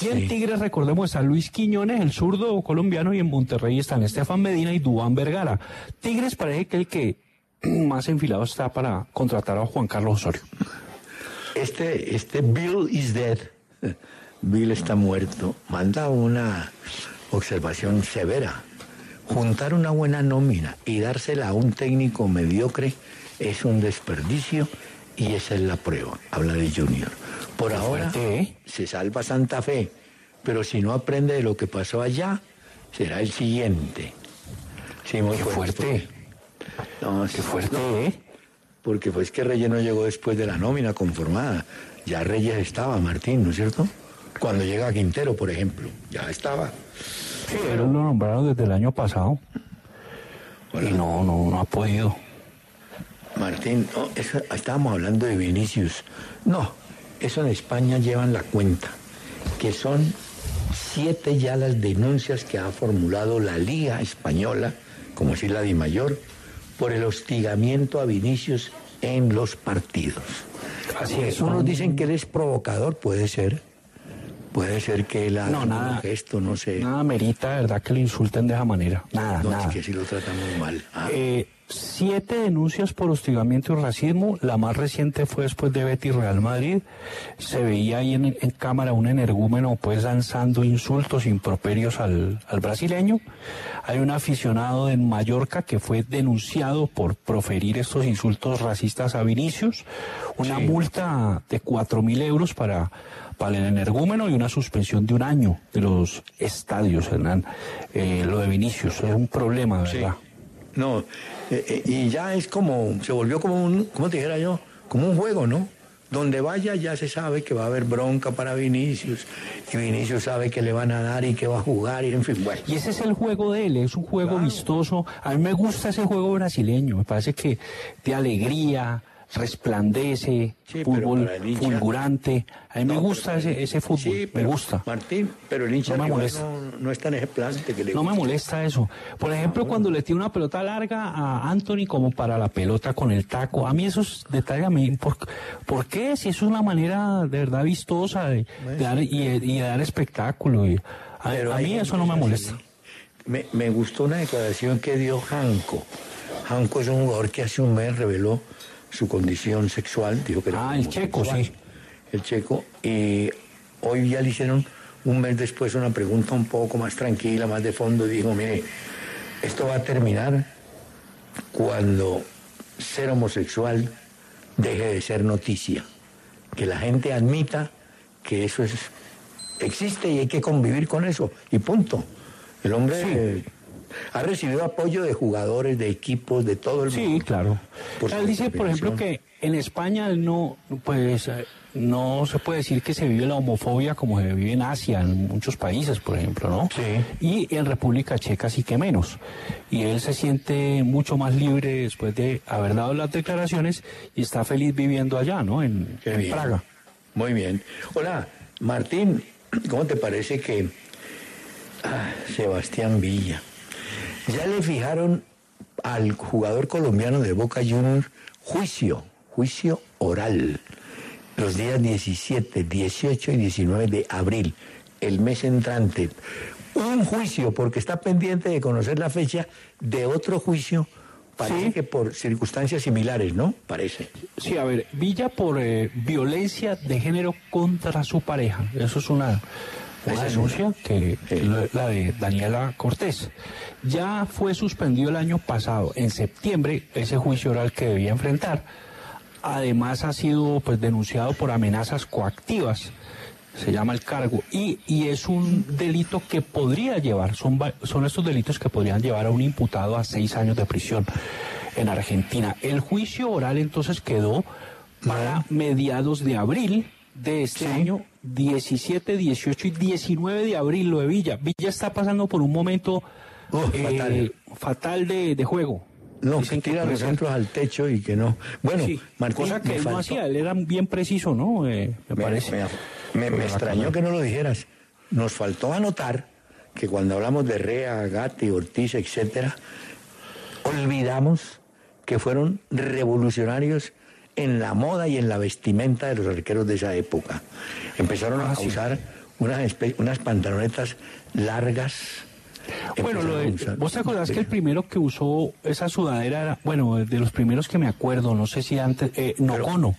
Y en Tigres, recordemos, está Luis Quiñones, el zurdo colombiano, y en Monterrey están Estefan Medina y Dubán Vergara. Tigres parece que el que [clears throat] más enfilado está para contratar a Juan Carlos Osorio. Este, este Bill is dead. [laughs] Bill está muerto. Manda una observación severa. Juntar una buena nómina y dársela a un técnico mediocre es un desperdicio y esa es la prueba. Habla de Junior. Por ahora fuerte, ¿eh? se salva Santa Fe, pero si no aprende de lo que pasó allá, será el siguiente. Sí, muy Qué fuerte. No, Qué fuerte, ¿eh? porque pues que Reyes no llegó después de la nómina conformada. Ya Reyes estaba, Martín, ¿no es cierto? Cuando llega Quintero, por ejemplo, ya estaba. Pero lo nombraron desde el año pasado. Y no, no, no ha podido. Martín, no, eso- estábamos hablando de Vinicius. No, eso en España llevan la cuenta, que son siete ya las denuncias que ha formulado la Liga Española, como si la Di Mayor, por el hostigamiento a Vinicius en los partidos. Así es. Unos dicen que él es provocador, puede ser. Puede ser que haga No, nada. un gesto, no sé. Nada merita, verdad, que lo insulten de esa manera. Nada, no, nada. es que sí lo tratan muy mal. Ah, Eh, siete denuncias por hostigamiento y racismo. La más reciente fue después de Betty Real Madrid. Se veía ahí en, en cámara un energúmeno pues lanzando insultos improperios al, al brasileño. Hay un aficionado en Mallorca que fue denunciado por proferir estos insultos racistas a Vinicius. Una multa de cuatro mil euros para, para el energúmeno y una suspensión de un año de los estadios, Hernán. Eh, lo de Vinicius es un problema, Sí. ¿verdad? No, eh, eh, y ya es como, se volvió como un, ¿cómo te dijera yo? Como un juego, ¿no? Donde vaya ya se sabe que va a haber bronca para Vinicius, y Vinicius sabe que le van a dar y que va a jugar, y en fin, bueno. Y ese es el juego de él, es un juego vistoso. A mí me gusta ese juego brasileño, me parece que de alegría, resplandece, Sí, fútbol hincha- fulgurante. A mí me gusta ese, ese fútbol, Sí, me gusta. Martín, pero el hincha No me molesta. no, no está en ese plan que le No me molesta eso. Por ejemplo, cuando le tiene una pelota larga a Anthony como para la pelota con el taco. A mí esos detalles, a mí, ¿por, por qué? Si eso es una manera de verdad vistosa de, de dar, y, y de dar espectáculo. y- a, a mí eso no me molesta. Me, me gustó una declaración que dio Janko. Janko es un jugador que hace un mes reveló su condición sexual. Dijo que era Ah, el checo, sí. El checo. Y hoy ya le hicieron un mes después una pregunta un poco más tranquila, más de fondo. Y dijo, mire, esto va a terminar cuando ser homosexual deje de ser noticia. Que la gente admita que eso es existe y hay que convivir con eso. Y punto. El hombre eh, ha recibido apoyo de jugadores, de equipos, de todo el mundo. Sí, claro. Por Él dice, por ejemplo, que en España no, pues, eh, no se puede decir que se vive la homofobia como se vive en Asia, en muchos países, por ejemplo, ¿no? Sí. Y en República Checa sí que menos. Y él se siente mucho más libre después de haber dado las declaraciones y está feliz viviendo allá, ¿no? En. Praga. Muy bien. Hola, Martín, ¿cómo te parece que ah, Sebastián Villa ya le fijaron al jugador colombiano de Boca Juniors juicio, juicio oral, los días 17, 18 y 19 de abril, el mes entrante. Un juicio, porque está pendiente de conocer la fecha de otro juicio, parece Sí. que por circunstancias similares, ¿no? Parece. Sí, a ver, Villa por eh, violencia de género contra su pareja. Eso es una, una Esa es denuncia que la- de Daniela Cortés. Ya fue suspendido el año pasado, en septiembre, ese juicio oral que debía enfrentar. Además ha sido pues denunciado por amenazas coactivas. Se llama el cargo. Y, y es un delito que podría llevar, son, son estos delitos que podrían llevar a un imputado a seis años de prisión en Argentina. El juicio oral entonces quedó para mediados de abril de este año, 17, 18 y 19 de abril, lo de Villa. Villa está pasando por un momento Oh, eh, fatal. fatal de, de juego. No, Dicen que tira los centros al techo y que no. Bueno, Sí, Martín, cosa que me él no faltó- hacía, él era bien preciso, ¿no? Eh, me, me, parece. me- me- extrañó que no lo dijeras. Nos faltó anotar que cuando hablamos de Rea, Gatti, Ortiz, etcétera, olvidamos que fueron revolucionarios en la moda y en la vestimenta de los arqueros de esa época. Empezaron Ah, a sí. usar unas, unas pantalonetas largas, Bueno, lo de, vos te acordás que el primero que usó esa sudadera era, bueno, de los primeros que me acuerdo, no sé si antes, eh, Nocono.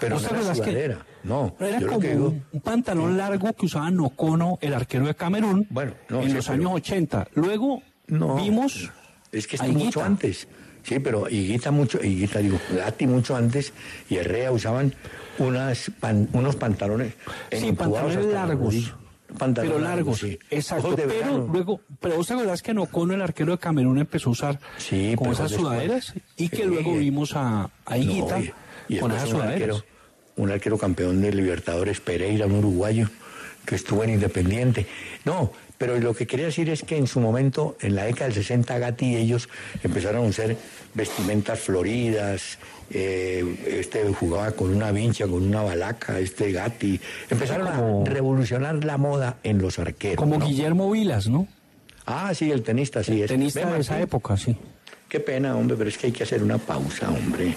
Pero ¿Vos no era acordás que- sudadera, no. Era como digo- un, pantalón largo que usaba Nocono, el arquero de Camerún, Bueno, no, en sí, los pero- años 80. Luego No. vimos Es que está mucho antes. Sí, pero Higuita mucho, Higuita digo, Gatti mucho antes y Herrera usaban unas pan- unos pantalones. Sí, pantalones largos. Pantalones pero largos, sí. exacto. Pero verano. luego, pero vos te acordás que Nocono, el arquero de Camerún, empezó a usar Sí, con esas después- sudaderas y que luego vimos a, a Higuita No, y- y con esas un sudaderas. arquero, un arquero campeón de Libertadores, Pereira, un uruguayo, que estuvo en Independiente. No, pero lo que quería decir es que en su momento, en la década del 60, Gatti y ellos empezaron a usar vestimentas floridas, eh, este jugaba con una vincha, con una balaca, este Gatti. Empezaron Como- a revolucionar la moda en los arqueros. Como ¿no? Guillermo Vilas, ¿no? Ah, sí, el tenista, sí. es. Tenista Ve, de esa época, sí. Qué pena, hombre, pero es que hay que hacer una pausa, hombre.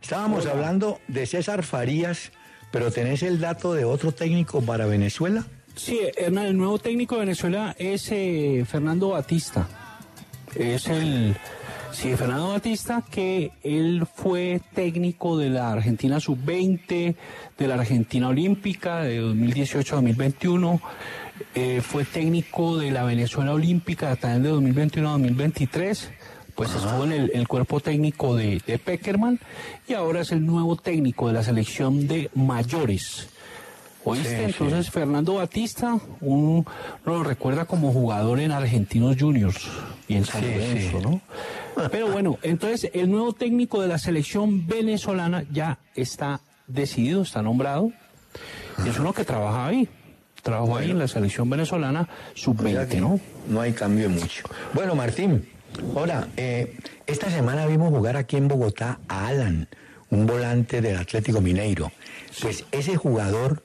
Estábamos hablando de César Farías, pero ¿tenés el dato de otro técnico para Venezuela? Sí, Hernán, el nuevo técnico de Venezuela es eh, Fernando Batista. Es el. Sí, Fernando Batista, que él fue técnico de la Argentina Sub-20, de la Argentina Olímpica de 2018 a 2021. eh, fue técnico de la Venezuela Olímpica también de 2021 a 2023. Pues estuvo en el, el cuerpo técnico de, de Peckerman y ahora es el nuevo técnico de la selección de mayores. ¿Oíste? Sí, sí. Entonces, Fernando Batista, un, uno lo recuerda como jugador en Argentinos Juniors y en San Lorenzo, sí. ¿no? Pero bueno, entonces el nuevo técnico de la selección venezolana ya está decidido, está nombrado. Y es uno que trabaja ahí. Trabajó ahí en la selección venezolana O sea sub-20, que ¿no? No hay cambio mucho. Bueno, Martín, ahora, eh, esta semana vimos jugar aquí en Bogotá a Alan, un volante del Atlético Mineiro. Pues ese jugador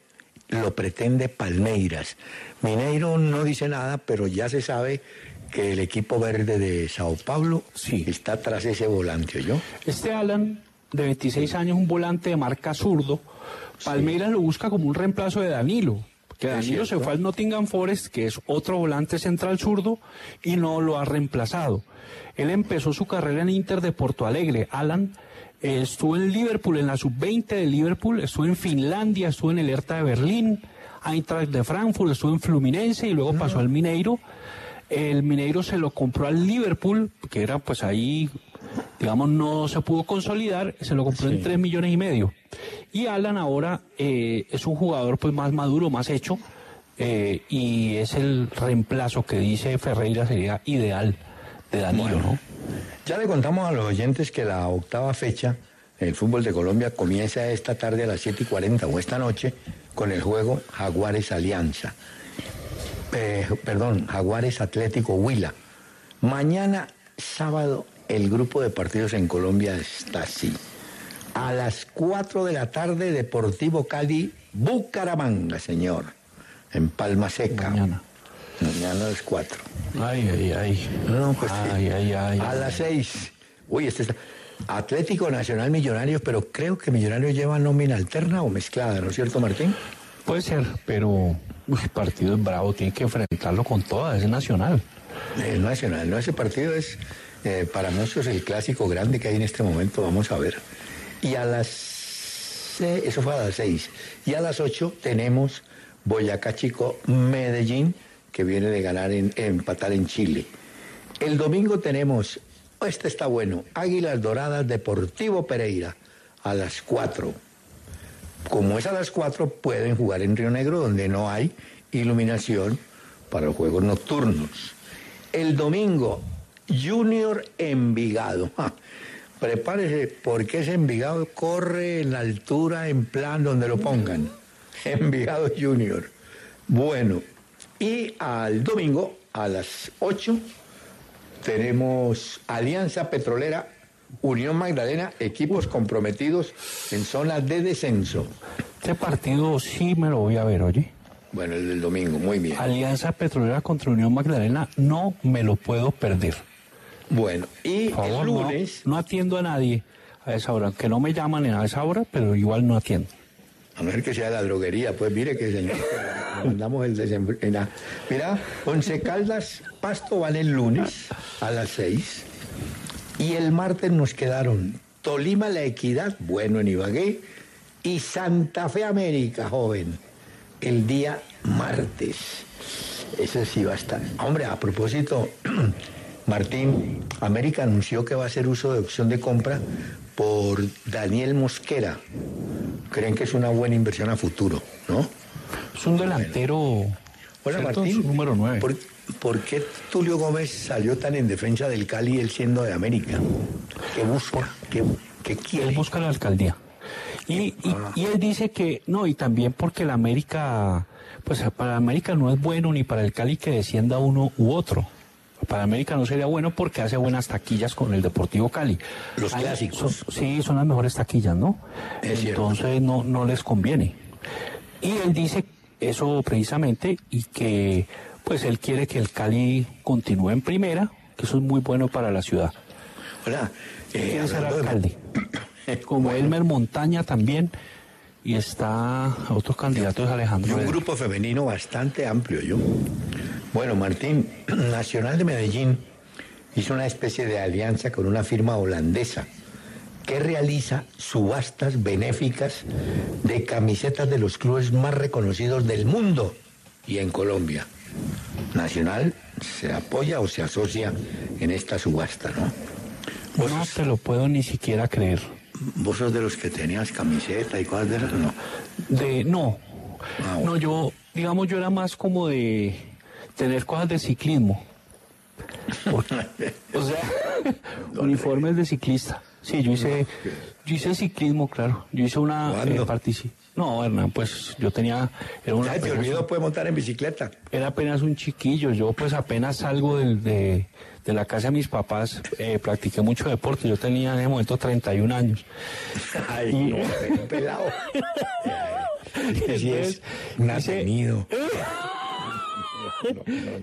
lo pretende Palmeiras. Mineiro no dice nada, pero ya se sabe que el equipo verde de Sao Paulo Sí. está tras ese volante, ¿yo? Este Alan, de 26 años, un volante de marca zurdo, Palmeiras lo busca como un reemplazo de Danilo. Que Danilo se fue al Nottingham Forest, que es otro volante central zurdo, y no lo ha reemplazado. Él empezó su carrera en Inter de Porto Alegre. Alan eh, estuvo en Liverpool, en la sub-20 de Liverpool, estuvo en Finlandia, estuvo en el Hertha de Berlín, Eintracht de Frankfurt, estuvo en Fluminense y luego pasó al Mineiro. El Mineiro se lo compró al Liverpool, que era pues ahí, digamos, no se pudo consolidar, se lo compró en 3 millones y medio. Y Alan ahora eh, es un jugador pues más maduro, más hecho, eh, y es el reemplazo que dice Ferreira sería ideal de Danilo, ¿no? Ya le contamos a los oyentes que la octava fecha del fútbol de Colombia comienza esta tarde a las 7 y 40 o esta noche con el juego Jaguares Alianza. Eh, perdón, Jaguares Atlético Huila. Mañana, sábado, el grupo de partidos en Colombia está así. A las 4 de la tarde, Deportivo Cali, Bucaramanga, señor. En Palma Seca. Mañana. Mañana a las 4. Ay, ay, ay. No, pues sí. ay, ay, ay. A las seis. Uy, este está. Atlético Nacional Millonarios, pero creo que Millonarios lleva nómina alterna o mezclada, ¿no es cierto, Martín? Puede ser, pero el partido es bravo, tiene que enfrentarlo con toda, es nacional. El Nacional, ¿no? Ese partido es eh, para nosotros el clásico grande que hay en este momento, vamos a ver. Y a las. Eso fue a las seis. Y a las ocho tenemos Boyacá Chico, Medellín, que viene de ganar en, empatar en Chile. El domingo tenemos, este está bueno, Águilas Doradas Deportivo Pereira a las 4. Como es a las 4, pueden jugar en Río Negro, donde no hay iluminación para los juegos nocturnos. El domingo, Junior Envigado. Prepárese, porque ese Envigado corre en la altura, en plan donde lo pongan. Envigado Junior. Bueno, y al domingo, a las 8, tenemos Alianza Petrolera, Unión Magdalena, equipos comprometidos en zonas de descenso. Este partido sí me lo voy a ver, oye. Bueno, el del domingo, muy bien. Alianza Petrolera contra Unión Magdalena, no me lo puedo perder. Bueno, y Por favor, el no- lunes, no, atiendo a nadie a esa hora, que no me llaman a esa hora, pero igual no atiendo. a no ser que sea la droguería, pues mire que señor, mandamos el desenfreno. Mira, Once Caldas, Pasto van el lunes a las 6. Y el martes nos quedaron Tolima La Equidad, bueno en Ibagué, y Santa Fe América, joven, el día martes. Ese sí va a estar. Hombre, a propósito, [clears throat] Martín, América anunció que va a hacer uso de opción de compra por Daniel Mosquera. Creen que es una buena inversión a futuro, ¿no? Es un delantero. ¿cierto? Martín. Número 9. ¿Por, por qué Tulio Gómez salió tan en defensa del Cali él siendo de América? ¿Qué busca? ¿Qué, qué Él quiere? busca la alcaldía. Y, y, Ah. y él dice que, no, y también porque la América, pues para América no es bueno ni para el Cali que descienda uno u otro. Para América no sería bueno porque hace buenas taquillas con el Deportivo Cali. Los clásicos. son- sí, son las mejores taquillas, ¿no? Es cierto. Entonces no, no les conviene. Y él dice eso precisamente y que pues él quiere que el Cali continúe en primera, que eso es muy bueno para la ciudad. Hola, eh, quiere ser hablando de- alcalde. [coughs] Como Elmer Montaña también. Y está otro candidato es Y Alejandro. un grupo femenino bastante amplio, yo. Bueno, Martín, [clears throat] Nacional de Medellín hizo una especie de alianza con una firma holandesa que realiza subastas benéficas de camisetas de los clubes más reconocidos del mundo y en Colombia. Nacional se apoya o se asocia en esta subasta, No te lo puedo ni siquiera creer. Vos sos de los que tenías camiseta y cosas de esas, ¿no? De, no. Ah, bueno. No, yo, digamos, yo era más como de tener cosas de ciclismo. O [laughs] sea, uniformes de ciclista. Sí, yo hice, yo hice ciclismo, claro. Yo hice una eh, No, Hernán, pues yo tenía, era una Ya te olvidó, puede montar en bicicleta. Era apenas un chiquillo, yo pues apenas salgo del- de, de la casa de mis papás, eh, practiqué mucho deporte, yo tenía en ese momento 31 años. Ay, no, pero pelado. [laughs] Sí es Hice- atenido. [laughs]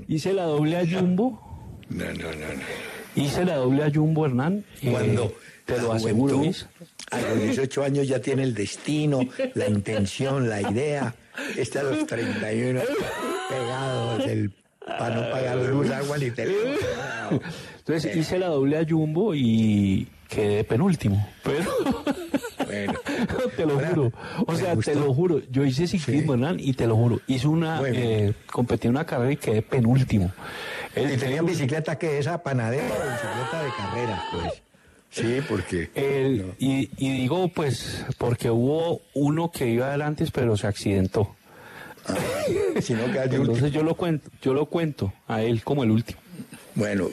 Hice la doble a Jumbo, No, no, no, no. hice la doble a Jumbo, Hernán. eh, Cuando te lo aseguro, Luis. A los 18 años ya tiene el destino, la intención, la idea. Este a los 31 pegado del, para no pagar [laughs] luz, agua ni teléfono. [laughs] Entonces hice la doble a Jumbo y quedé penúltimo. Pero Bueno, [laughs] te lo Ahora, juro. O sea, te lo juro. Yo hice ciclismo, Sí. Hernán, y te lo juro. Hice una, Bueno. eh, competí en una carrera y quedé penúltimo. El- y tenían bicicleta que esa panadera o bicicleta de carrera, pues. Sí, porque. El- y, y digo, pues, porque hubo uno que iba adelante, pero se accidentó. [laughs] Si no queda de último. Entonces yo lo cuento, yo lo cuento a él como el último. Bueno,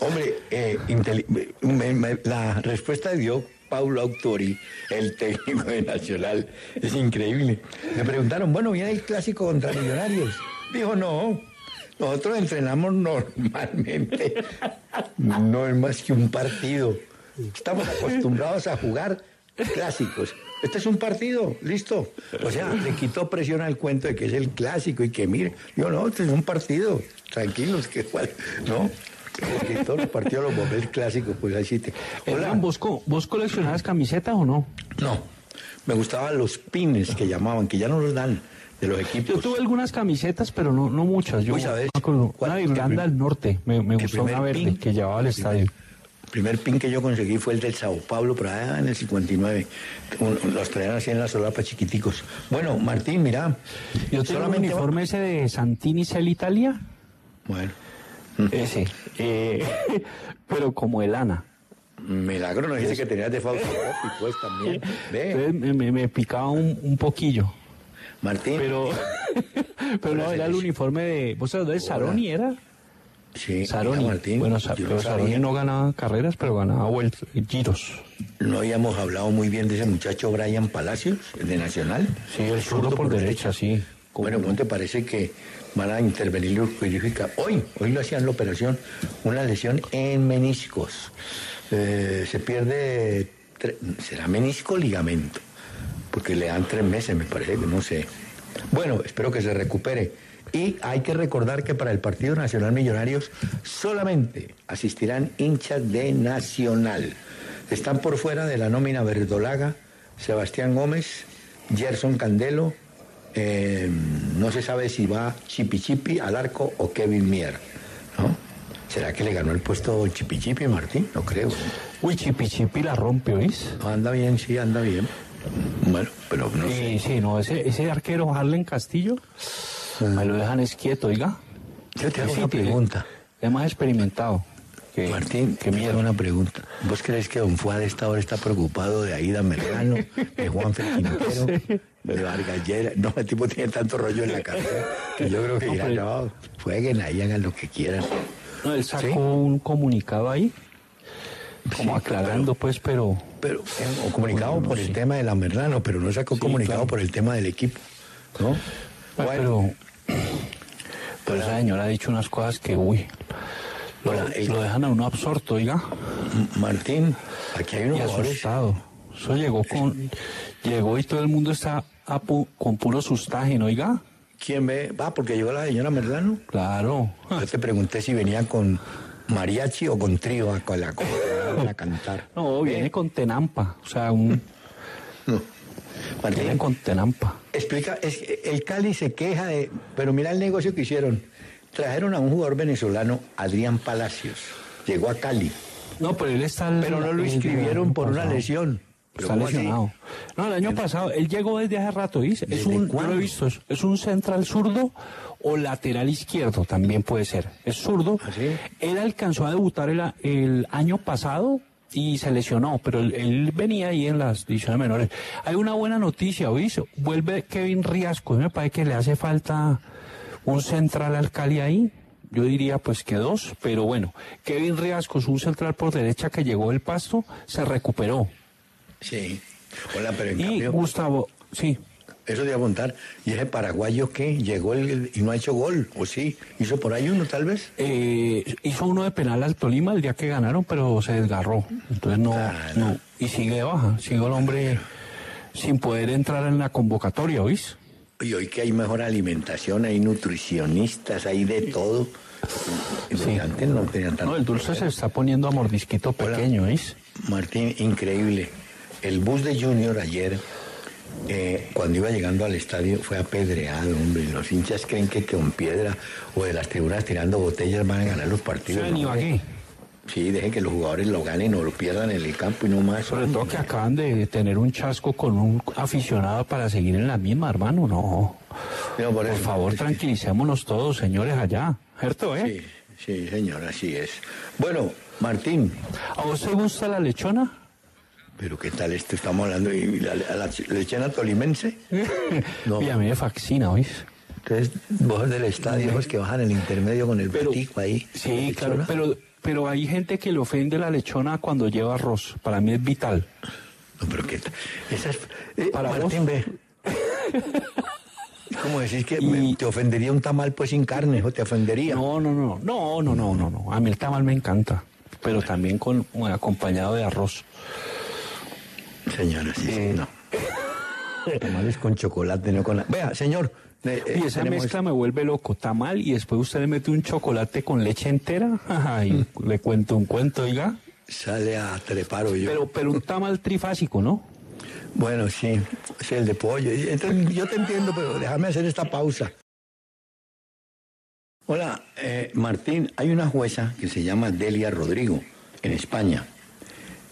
hombre, eh, inteli- me- me- la respuesta dio Paulo Autori, el técnico de Nacional. Es increíble. Le preguntaron, bueno, viene el clásico contra Millonarios. Dijo, no, nosotros entrenamos normalmente. No es más que un partido. Estamos acostumbrados a jugar clásicos. Este es un partido, listo. O sea, le quitó presión al cuento de que es el clásico y que mire, yo no, este es un partido, tranquilos, que igual, ¿no? Porque todos los partidos los volvés clásicos, pues así te. Hola. Hernán, ¿vos, co- ¿Vos coleccionabas camisetas o no? No, me gustaban los pines que llamaban, que ya no los dan de los Yo equipos. tuve algunas camisetas, pero no, no muchas. Yo Uy, ¿sabes? Una de Irlanda del Norte, me, gustó una verde pin. que llevaba al estadio. El primer pin que yo conseguí fue el del Sao Paulo, pero allá en el 59. Un- Los traían así en la solapa chiquiticos. Bueno, Martín, mira. Yo tengo el solamente- uniforme ese de Santini Cel Italia. Bueno, Ese. eh, [laughs] pero como el Ana. milagro nos dice que tenías de Fausto Coppi, [laughs] pues también. Ve, Entonces me, me- me picaba un, un poquillo. Martín. Pero, [laughs] pero no, era el uniforme de. ¿Vos sabés de Saroni era? Sí, Saroni. Martín. bueno, pero no Saroni no ganaba carreras, pero ganaba vueltas, giros. No habíamos hablado muy bien de ese muchacho Brian Palacios, el de Nacional. Sí, el zurdo por derecha, sí. Bueno, ¿cómo te parece que van a intervenir? Hoy, hoy lo hacían la operación, una lesión en meniscos. Eh, se pierde, será menisco ligamento, porque le dan tres meses, me parece que no sé. Bueno, espero que se recupere. Y hay que recordar que para el Partido Nacional Millonarios solamente asistirán hinchas de Nacional. Están por fuera de la nómina verdolaga Sebastián Gómez, Gerson Candelo, eh, no se sabe si va Chipi Chipi al arco o Kevin Mier. ¿no? ¿Será que le ganó el puesto Chipi Chipi, Martín? No creo. Uy, Chipi Chipi la rompe, ¿oís? Anda bien, sí, anda bien. Bueno, pero no sé. Sí, sí, no, ese, ese arquero Harlen Castillo, me lo dejan es quieto, oiga. Yo te hago una pregunta. Es más experimentado. Que, Martín, que miedo. hago una pregunta. ¿Vos crees que Don Fuad a esta hora está preocupado de Aida Mercano, de Juan Quintero, [laughs] de Vargas Lleras? No, el tipo tiene tanto rollo en la cabeza que yo creo que No, dirá, pero- no, jueguen ahí, hagan lo que quieran. No, él sacó ¿Sí? un comunicado ahí, como Sí, aclarando, pues, pero Pero, eh, o comunicado Bueno, por sí. el tema de la Merlano, pero no sacó comunicado claro. por el tema del equipo. ¿No? Ah, Bueno, pero, pero esa señora ha dicho unas cosas que, uy, lo, Hola, el- lo dejan a uno absorto, oiga, Martín, aquí hay unos y asustado. Eso llegó con, llegó y todo el mundo está a pu- con puro sustaje, ¿no, oiga? ¿Quién ve? Va, porque llegó la señora Merlano. Claro. Yo te pregunté si venía con mariachi o con trío a, con la, a cantar. No, viene con tenampa, o sea, un, [laughs] No. Martín, viene con tenampa. Explica, es, el Cali se queja de, pero mira el negocio que hicieron. Trajeron a un jugador venezolano, Adrián Palacios. Llegó a Cali, No, pero él está... pero no lo inscribieron por una lesión. Está lesionado. No, el año pasado, él llegó desde hace rato, ¿dice? Es ¿Desde un, yo lo he visto, es, es un central zurdo o lateral izquierdo, también puede ser. Es zurdo. ¿Ah, sí? Él alcanzó a debutar el año pasado y se lesionó, pero él, él venía ahí en las divisiones menores. Hay una buena noticia, ¿oíste? Vuelve Kevin Riasco, me parece que le hace falta un central al Cali ahí. Yo diría pues que dos, pero bueno, Kevin Riasco es un central por derecha que llegó del pasto, se recuperó. Sí. Hola, pero en Y cambio, Gustavo, sí, eso de iba a contar. ¿Y ese paraguayo qué? Llegó el, y no ha hecho gol, ¿o sí? ¿Hizo por ahí uno, tal vez? eh, hizo uno de penal al Tolima el día que ganaron, pero se desgarró. Entonces no, Ah, no. no. Y sigue de baja, sigue el hombre sin poder entrar en la convocatoria, ¿oís? Y hoy que hay mejor alimentación, hay nutricionistas, hay de todo. Sí. Antes no tenían tanto. No, el dulce se está poniendo a mordisquito pequeño, ¿oís? Martín, increíble. El bus de Junior ayer, eh, cuando iba llegando al estadio, fue apedreado, hombre. Los hinchas creen que con piedra o de las tribunas tirando botellas van a ganar los partidos. ¿no? Ibagué. Sí, dejen que los jugadores lo ganen o lo pierdan en el campo y no más. Sobre todo que acaban de tener un chasco con un aficionado para seguir en la misma, hermano. No. No, por Por eso. favor, tranquilicémonos todos, señores, allá. ¿Cierto, eh? Sí, sí, señor, así es. Bueno, Martín, ¿A vos te gusta la lechona? Pero ¿qué tal esto? Estamos hablando de la, la, lechena tolimense. [laughs] No. Y a mí me fascina, ¿oís? Entonces, vos del estadio, vos que bajan el intermedio con el Pero- platico ahí. Sí, ¿Lechona? claro, pero, pero hay gente que le ofende la lechona cuando lleva arroz. Para mí es vital. No, pero qué tal. Esa es. eh, Para Martín, vos. [laughs] ¿Cómo decís que Y- me- te ofendería un tamal pues sin carne o te ofendería? No, no, no, no, no, no, no, no. A mí el tamal me encanta, pero también con bueno, acompañado de arroz. Señora, sí, sí, Eh. no. [laughs] Tamales con chocolate, no con. Vea, señor. eh, eh, Y esa tenemos- mezcla me vuelve loco. Tamal y después usted le mete un chocolate con leche entera. [laughs] Ay, le cuento un cuento, oiga. Sale a trepar o yo. Pero, pero un tamal trifásico, ¿no? Bueno, sí, es el de pollo. Entonces, yo te entiendo, pero déjame hacer esta pausa. Hola, eh, Martín, hay una jueza que se llama Delia Rodrigo. en España,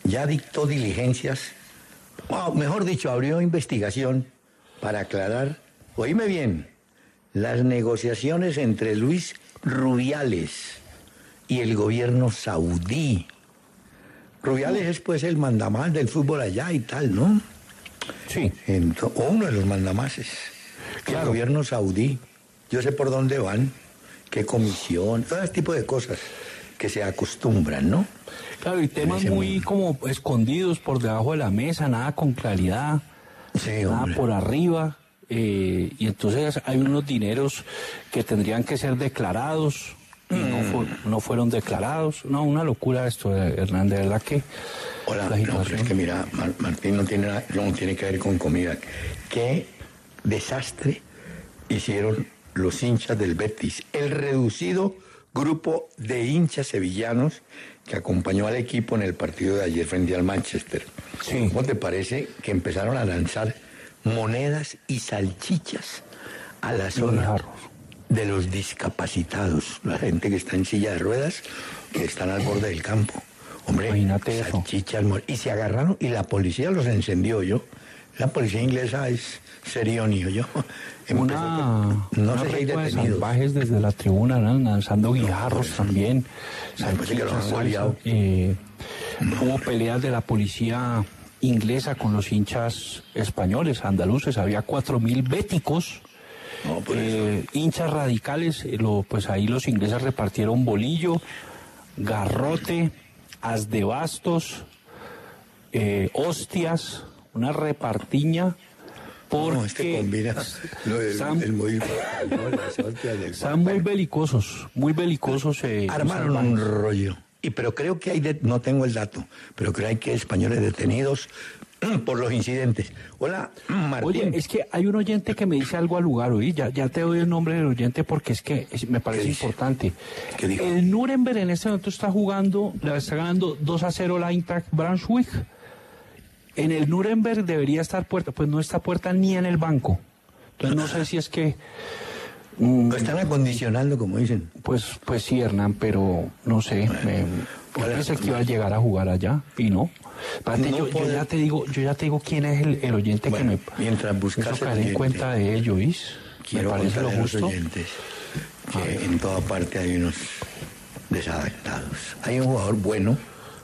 ya dictó diligencias, o mejor dicho, abrió investigación para aclarar, oíme bien, las negociaciones entre Luis Rubiales y el gobierno saudí. Rubiales es pues el mandamás del fútbol allá y tal, ¿no? Sí. O uno de los mandamases. El gobierno saudí. Yo sé por dónde van, qué comisión, todo ese tipo de cosas que se acostumbran, ¿no? Claro, y temas muy como escondidos por debajo de la mesa, nada con claridad, Sí, nada hombre. por arriba. eh, y entonces hay unos dineros que tendrían que ser declarados y no, Mm. fu- no fueron declarados. No, una locura esto, eh, Hernán, de verdad que... Hola, la no, pero es que mira, Mar- Martín no tiene, nada- no tiene que ver con comida. Qué desastre hicieron los hinchas del Betis. El reducido grupo de hinchas sevillanos que acompañó al equipo en el partido de ayer frente al Manchester. Sí. ¿Cómo te parece que empezaron a lanzar monedas y salchichas a la zona de los discapacitados, la gente que está en silla de ruedas, que están al borde del campo. Hombre, Imagínate eso. salchichas, mo- y se agarraron y la policía los encendió yo. La policía inglesa es serionio yo. Una, no una sé si de salvajes desde la tribuna, ¿no? lanzando guijarros eso. también. Salsa, eh, hubo peleas de la policía inglesa con los hinchas españoles, andaluces, había cuatro mil béticos. No, por eso. eh, hinchas radicales, eh, lo, pues ahí los ingleses repartieron bolillo, garrote, as de bastos, eh, hostias, una repartiña. Porque No, este combina lo del, están, el muy- no, están belicosos, muy belicosos. eh, Armaron un rollo. Y pero creo que hay, de- no tengo el dato, pero creo que hay españoles detenidos [clears throat] por los incidentes. Hola, [clears throat] Martín. Oye, es que hay un oyente que me dice algo al lugar, oí, ya, ya te doy el nombre del oyente porque es que es- me parece importante. ¿Qué dijo? El Nuremberg en este momento está jugando, le está ganando 2 a 0 la Eintracht Braunschweig. En el Nuremberg debería estar puerta, pues no está puerta ni en el banco. Entonces no sé si es que, Lo están acondicionando, como dicen. pues, pues sí, Hernán, pero no sé, me, yo pensé que iba a llegar a jugar allá y no. Yo, ya te digo, yo ya te digo quién es el, el oyente Bueno, que me mientras buscas el en cuenta de ello, ¿oís? Quiero me parece lo a los justo. oyentes que en toda parte hay unos desadaptados. Hay un jugador bueno,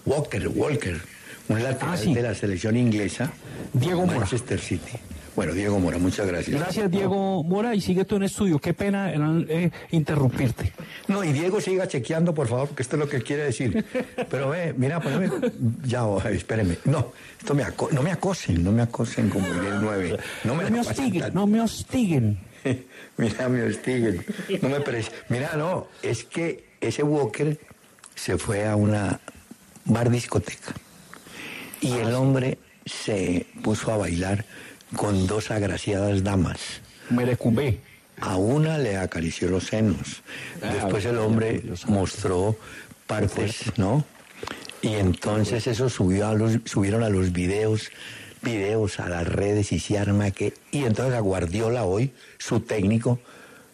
Walker, Walker, un lateral Ah, sí. de la selección inglesa, Diego Mora. Manchester City. Bueno, Diego Mora, muchas gracias. Gracias, Diego Mora, y sigue tú en estudio. Qué pena eh, interrumpirte. No, y Diego siga chequeando, por favor, porque esto es lo que quiere decir. Pero ve, mira, poneme, ya, oh, espéreme. No, esto me aco- no me acosen, no me acosen como en el 9. No me, No me hostiguen, tan- no me hostiguen. [laughs] Mira, me hostiguen. No me parece. Mira, no, es que ese Walker se fue a una bar discoteca y el hombre se puso a bailar con dos agraciadas damas. Merecumbé. A una le acarició los senos. Ah, Después el hombre mostró partes, ¿no? Y entonces eso subió a los, subieron a los videos, videos a las redes y se arma que... Y entonces a Guardiola hoy, su técnico,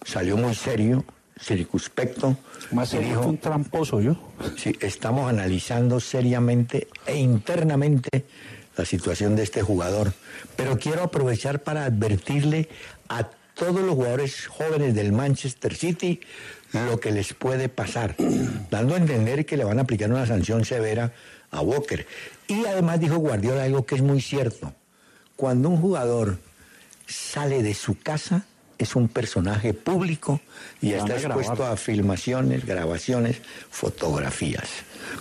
salió muy serio, circunspecto, Más serio un tramposo, yo. Sí, estamos analizando seriamente e internamente la situación de este jugador. Pero quiero aprovechar para advertirle a todos los jugadores jóvenes del Manchester City lo que les puede pasar, [clears throat] dando a entender que le van a aplicar una sanción severa a Walker. Y además dijo Guardiola algo que es muy cierto. Cuando un jugador sale de su casa, es un personaje público y está expuesto a filmaciones, grabaciones, fotografías.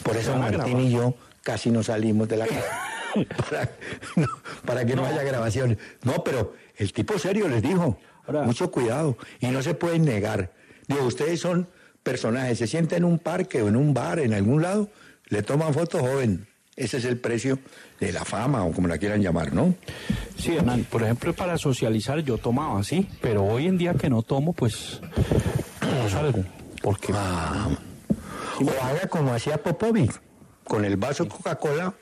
Por eso Martín y yo casi no salimos de la casa. [laughs] para, no, para que no, haya grabaciones. No, pero el tipo serio les dijo, Ahora- mucho cuidado y no se pueden negar. Digo, ustedes son personajes, se sientan en un parque o en un bar, en algún lado, le toman fotos joven. Ese es el precio de la fama o como la quieran llamar, ¿no? Sí, Hernán, por ejemplo, para socializar yo tomaba, sí, pero hoy en día que no tomo, pues no salgo. Porque Ah, o haga como hacía Popovic, con el vaso Coca-Cola,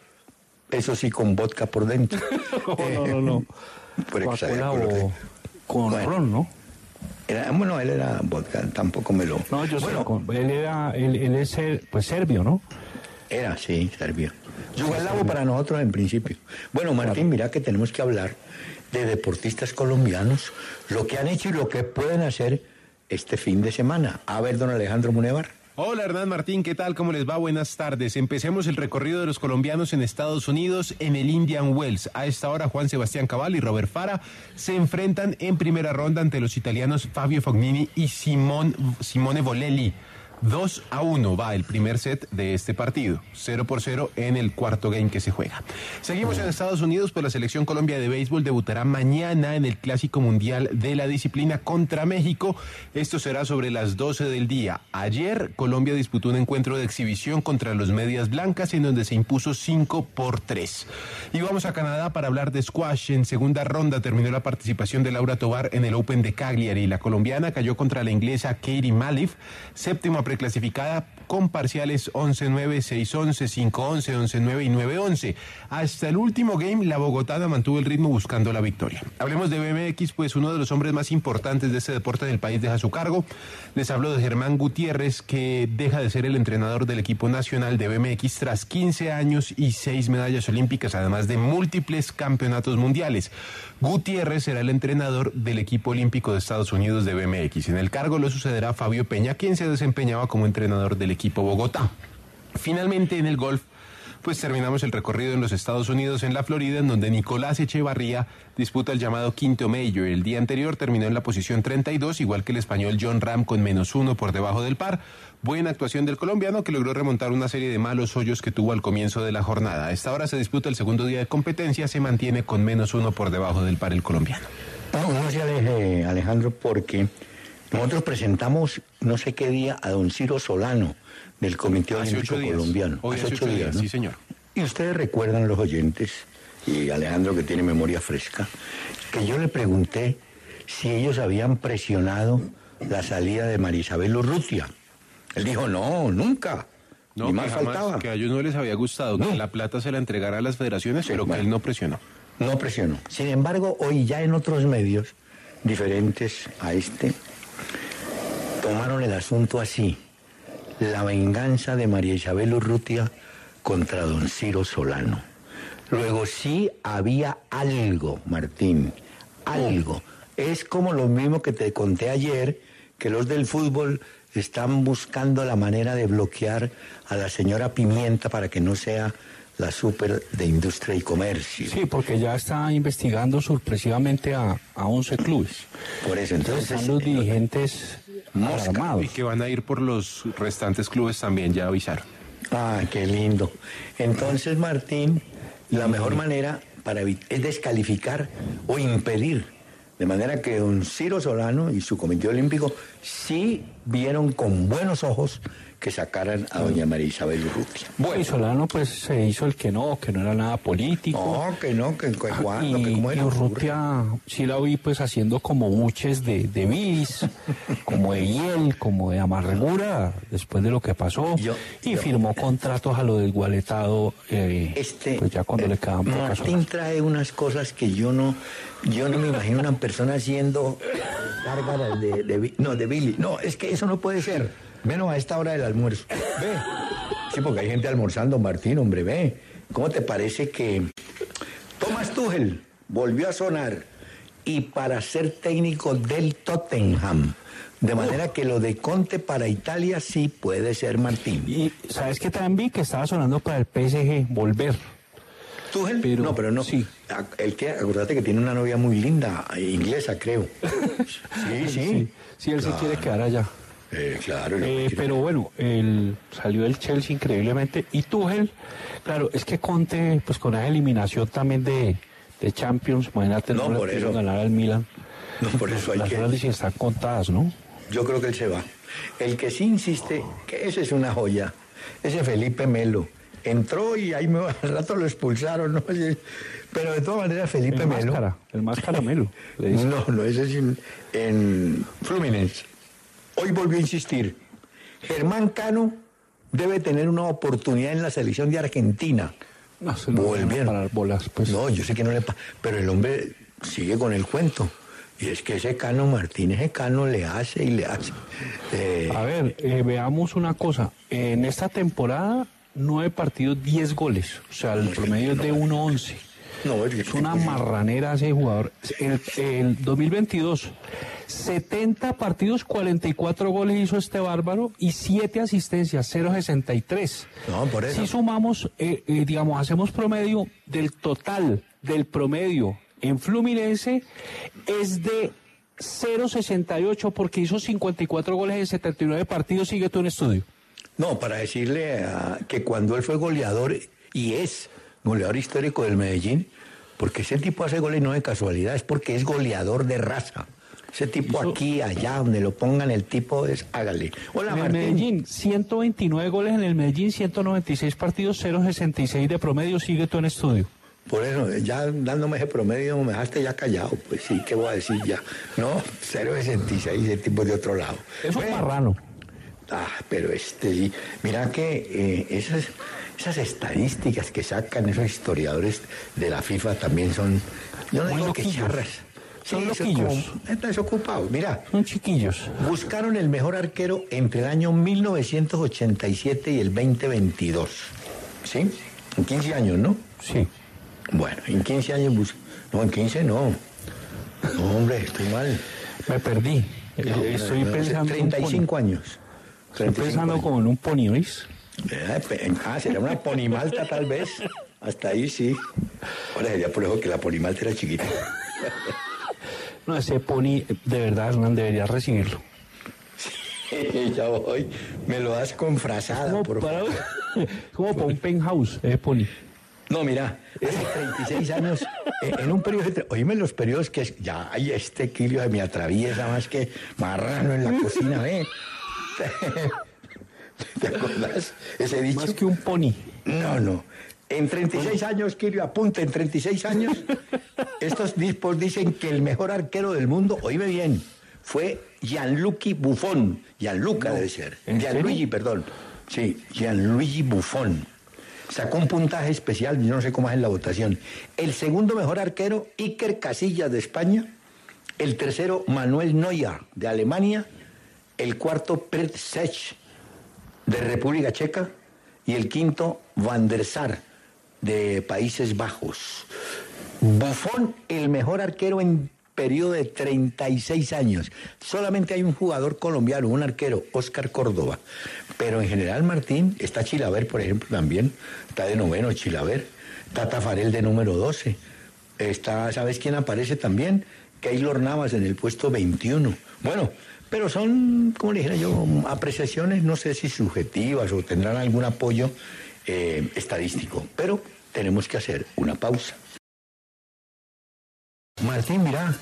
eso sí, con vodka por dentro. [laughs] no, no, no. [laughs] Por Coca-Cola o con Bueno. ron, ¿no? Era, bueno, él era vodka, tampoco me lo... No, yo bueno, él era, él, él es pues serbio, ¿no? Era, sí, Serbia. Yugoslavia para nosotros en principio. Bueno, Martín, mira que tenemos que hablar de deportistas colombianos, lo que han hecho y lo que pueden hacer este fin de semana. A ver, don Alejandro Munevar. Hola Hernán Martín, ¿qué tal? ¿Cómo les va? Buenas tardes. Empecemos el recorrido de los colombianos en Estados Unidos en el Indian Wells. A esta hora Juan Sebastián Cabal y Robert Fara se enfrentan en primera ronda ante los italianos Fabio Fognini y Simón, Simone Bolelli. 2 a 1 va el primer set de este partido, 0 por 0 en el cuarto game que se juega. Seguimos en Estados Unidos, pues la selección Colombia de béisbol debutará mañana en el Clásico Mundial de la disciplina contra México. Esto será sobre las 12 del día. Ayer Colombia disputó un encuentro de exhibición contra los Medias Blancas en donde se impuso 5 por 3. Y vamos a Canadá para hablar de squash. En segunda ronda terminó la participación de Laura Tobar en el Open de Cagliari. La colombiana cayó contra la inglesa Katie Malif, séptima preclasificada con parciales 11-9, 6-11, 5-11, 11-9 y 9-11. Hasta el último game, la Bogotana mantuvo el ritmo buscando la victoria. Hablemos de BMX, pues uno de los hombres más importantes de este deporte en el país deja su cargo. Les hablo de Germán Gutiérrez, que deja de ser el entrenador del equipo nacional de BMX tras 15 años y 6 medallas olímpicas, además de múltiples campeonatos mundiales. Gutiérrez será el entrenador del equipo olímpico de Estados Unidos de BMX. En el cargo lo sucederá Fabio Peña, quien se desempeñaba como entrenador del equipo Bogotá. Finalmente en el golf, pues terminamos el recorrido en los Estados Unidos, en la Florida, en donde Nicolás Echevarría disputa el llamado quinto Major. El día anterior terminó en la posición 32, igual que el español John Ram con menos uno por debajo del par. Buena actuación del colombiano que logró remontar una serie de malos hoyos que tuvo al comienzo de la jornada. A esta hora se disputa el segundo día de competencia, se mantiene con menos uno por debajo del par el colombiano. No, no Alejandro, porque nosotros presentamos no sé qué día a don Ciro Solano del Comité Hace Olímpico ocho días. Colombiano. Hoy hace ocho días, ¿no? sí, señor. Y ustedes recuerdan los oyentes, y Alejandro que tiene memoria fresca, que yo le pregunté si ellos habían presionado la salida de María Isabel Urrutia. Él dijo, no, nunca. No, Ni que más jamás- faltaba. que a ellos no les había gustado No. que la plata se la entregara a las federaciones, Sí, pero bueno. que él no presionó. No presionó. Sin embargo, hoy ya en otros medios diferentes a este, tomaron el asunto así. La venganza de María Isabel Urrutia contra don Ciro Solano. Luego sí había algo, Martín, algo. Es como lo mismo que te conté ayer, que los del fútbol están buscando la manera de bloquear a la señora Pimienta para que no sea la super de industria y comercio. Sí, porque ya está investigando sorpresivamente a, a 11 clubes. Por eso, Entonces entonces, están los dirigentes Mosca. Y que van a ir por los restantes clubes también, ya avisaron. Ah, qué lindo. Entonces, Martín, la mejor manera para es descalificar o impedir. De manera que don Ciro Solano y su comité olímpico sí vieron con buenos ojos que sacaran a doña María Isabel Urrutia. Bueno, y Solano pues se hizo el que no, que no era nada político. No, que no, que, que Ah, cuándo, y, que cómo y. Urrutia sí la vi pues haciendo como buches de, de bis, [laughs] como de hiel, como de amargura después de lo que pasó Yo- y yo- firmó contratos a lo desgualetado eh, Este, pues ya cuando eh, le quedaban pocas Martín horas. trae unas cosas que yo no, yo no me imagino una persona haciendo [laughs] gárgaras de, de, no, de Billy. No, es que eso no puede ser. Menos a esta hora del almuerzo. Ve. Sí, porque hay gente almorzando, Martín, hombre, ve. ¿Cómo te parece que Thomas Tuchel volvió a sonar y para ser técnico del Tottenham? De manera que lo de Conte para Italia sí puede ser Martín. Y sabes que también vi que estaba sonando para el PSG volver. ¿Tuchel? Pero- no, pero no. sí. El que, acuérdate que tiene una novia muy linda, inglesa, creo. [laughs] Sí, sí. Sí, él se Claro. quiere quedar allá. Eh, claro. Eh, pero bueno, él salió del Chelsea increíblemente. Y Tuchel, claro, es que Conte, pues con esa eliminación también de, de Champions, imagínate, No, no, por eso. ganar al Milan. No, por eso hay Las que... horas están contadas, ¿no? Yo creo que él se va. El que sí insiste, que ese es una joya, ese Felipe Melo. Entró y ahí me, [laughs] al rato lo expulsaron, ¿no? Pero de todas maneras, Felipe El Melo... máscara, el más caramelo. le. [laughs] No, no, ese es en, en Fluminense. Hoy volvió a insistir. Germán Cano debe tener una oportunidad en la selección de Argentina. No, se a Volvieron. parar bolas, pues. No, yo sé que no le... pa- Pero el hombre sigue con el cuento. Y es que ese Cano Martínez, ese Cano le hace y le hace. Eh, A ver, eh, veamos una cosa. En esta temporada nueve partidos, 10 goles. O sea, el promedio es de 1.11. No, Es una marranera ese jugador. El, el 2022, 70 partidos, 44 goles hizo este bárbaro y 7 asistencias, 0.63. No, por eso. Si sumamos, eh, eh, digamos, hacemos promedio del total del promedio en Fluminense, es de 0.68 porque hizo 54 goles en 79 partidos. Sigue tú en estudio. No, para decirle a- que cuando él fue goleador y es goleador histórico del Medellín, porque ese tipo hace goles no de casualidad, es porque es goleador de raza. Ese tipo aquí, allá, donde lo pongan, el tipo es hágale. Hola, en el Martín. Medellín, 129 goles en el Medellín, 196 partidos, 0.66 de promedio. Sigue tú en estudio. Por eso, ya dándome ese promedio, me dejaste ya callado. Pues sí, ¿qué voy a decir ya? No, 0.66, el tipo es de otro lado. Es un Bueno, marrano. Ah, pero este, mira que eh, esas, esas estadísticas que sacan esos historiadores de la FIFA también son, yo no Muy digo que charras. Son Sí, loquillos. Están desocupados. Mira, Son chiquillos. buscaron el mejor arquero entre el año 1987 y el 2022. ¿Sí? En 15 años, ¿no? Sí. Bueno, en 15 años bus- No, en 15 no. No, hombre, estoy mal. Me perdí. Eh, No, Estoy no, pensando. en un 35 años. Estoy 35 pensando como en un pony, ¿oís? Ah, será una ponimalta tal vez. Hasta ahí sí. Ahora sería por eso que la ponimalta era chiquita. [laughs] No, ese pony, de verdad, Hernán, debería recibirlo. ya voy. Me lo das con frazada, Como por para, favor. [laughs] como para un penthouse, ese pony. No, mira, esos 36 años, eh, en un periodo, de oíme los periodos que es, ya, hay este kilo de me atraviesa más que marrano en la cocina, ¿eh? ¿Te acuerdas ese dicho? Más que un pony. No, no. En 36 años, Kirio, apunta, en 36 años, [laughs] estos dispos dicen que el mejor arquero del mundo, oíme bien, fue Gianluigi Buffon. Gianluca debe ser. ¿en Gianluigi, serio? perdón. Sí, Gianluigi Buffon. Sacó un puntaje especial, yo no sé cómo es en la votación. El segundo mejor arquero, Iker Casillas de España. El tercero, Manuel Neuer de Alemania. El cuarto, Pert Sech de República Checa y el quinto Van der Sar de Países Bajos. Buffon, el mejor arquero en periodo de 36 años. Solamente hay un jugador colombiano, un arquero, Oscar Córdoba. Pero en general, Martín, está Chilaver, por ejemplo, también. Está de noveno Chilaver. Está Tafarel de número 12. Está, ¿sabes quién aparece también? Keylor Navas en el puesto 21. Bueno, pero son, como le dijera yo, apreciaciones, no sé si subjetivas o tendrán algún apoyo eh, estadístico. Pero tenemos que hacer una pausa. Martín, mira,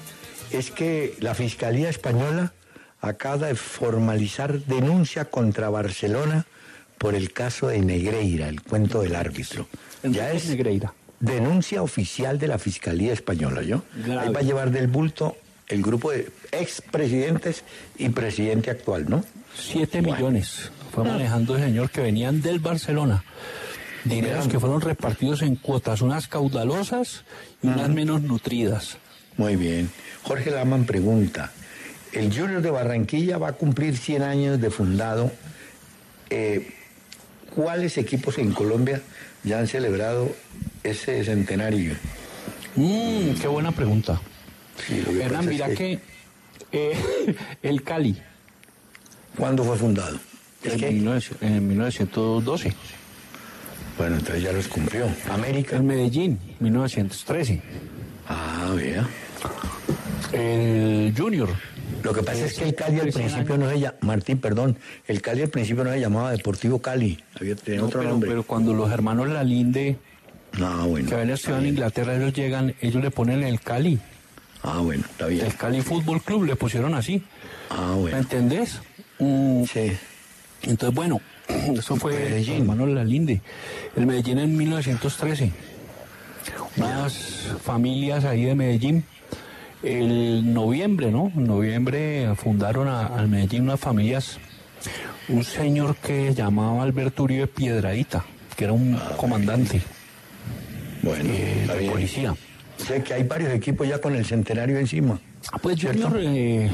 es que la Fiscalía Española acaba de formalizar denuncia contra Barcelona por el caso de Negreira, el cuento del árbitro. Ya es Negreira. denuncia oficial de la Fiscalía Española, ¿yo? Grave. Ahí va a llevar del bulto el grupo de expresidentes y presidente actual, ¿no? Siete Bueno. millones fue manejando el señor que venían del Barcelona. Dineros que fueron repartidos en cuotas, unas caudalosas y unas menos nutridas. Muy bien. Jorge Laman pregunta, el Junior de Barranquilla va a cumplir 100 años de fundado. Eh, ¿Cuáles equipos en Colombia ya han celebrado ese centenario? Mm, qué buena pregunta. Que Hernán, es mira que, eh, [laughs] el Cali, ¿Cuándo fue fundado? En, que- 19 en 1912. Bueno, entonces ya los cumplió. América. El Medellín, 1913. Ah, vea. El Junior. Lo que pasa es que el Cali al principio no se llamaba, Martín, perdón, el Cali al principio no se llamaba Deportivo Cali, había tenía No, otro pero, nombre. pero cuando los hermanos Lalinde, no, bueno. que habían estudiado en. Inglaterra, ellos llegan, ellos le ponen el Cali. Ah, bueno, está bien. El Cali Fútbol Club le pusieron así. Ah, ¿Me bueno. entendés? Mm, Sí. Entonces, bueno, [clears throat] eso fue Medellín. el hermano Lalinde. El Medellín en 1913. Unas familias ahí de Medellín. El noviembre, ¿no? En noviembre fundaron al Medellín unas familias. Un señor que llamaba Alberto Uribe Piedradita, que era un comandante Bueno, eh, está de policía. Sé que hay varios equipos ya con el centenario encima. Ah, Pues ¿Cierto? Junior, eh,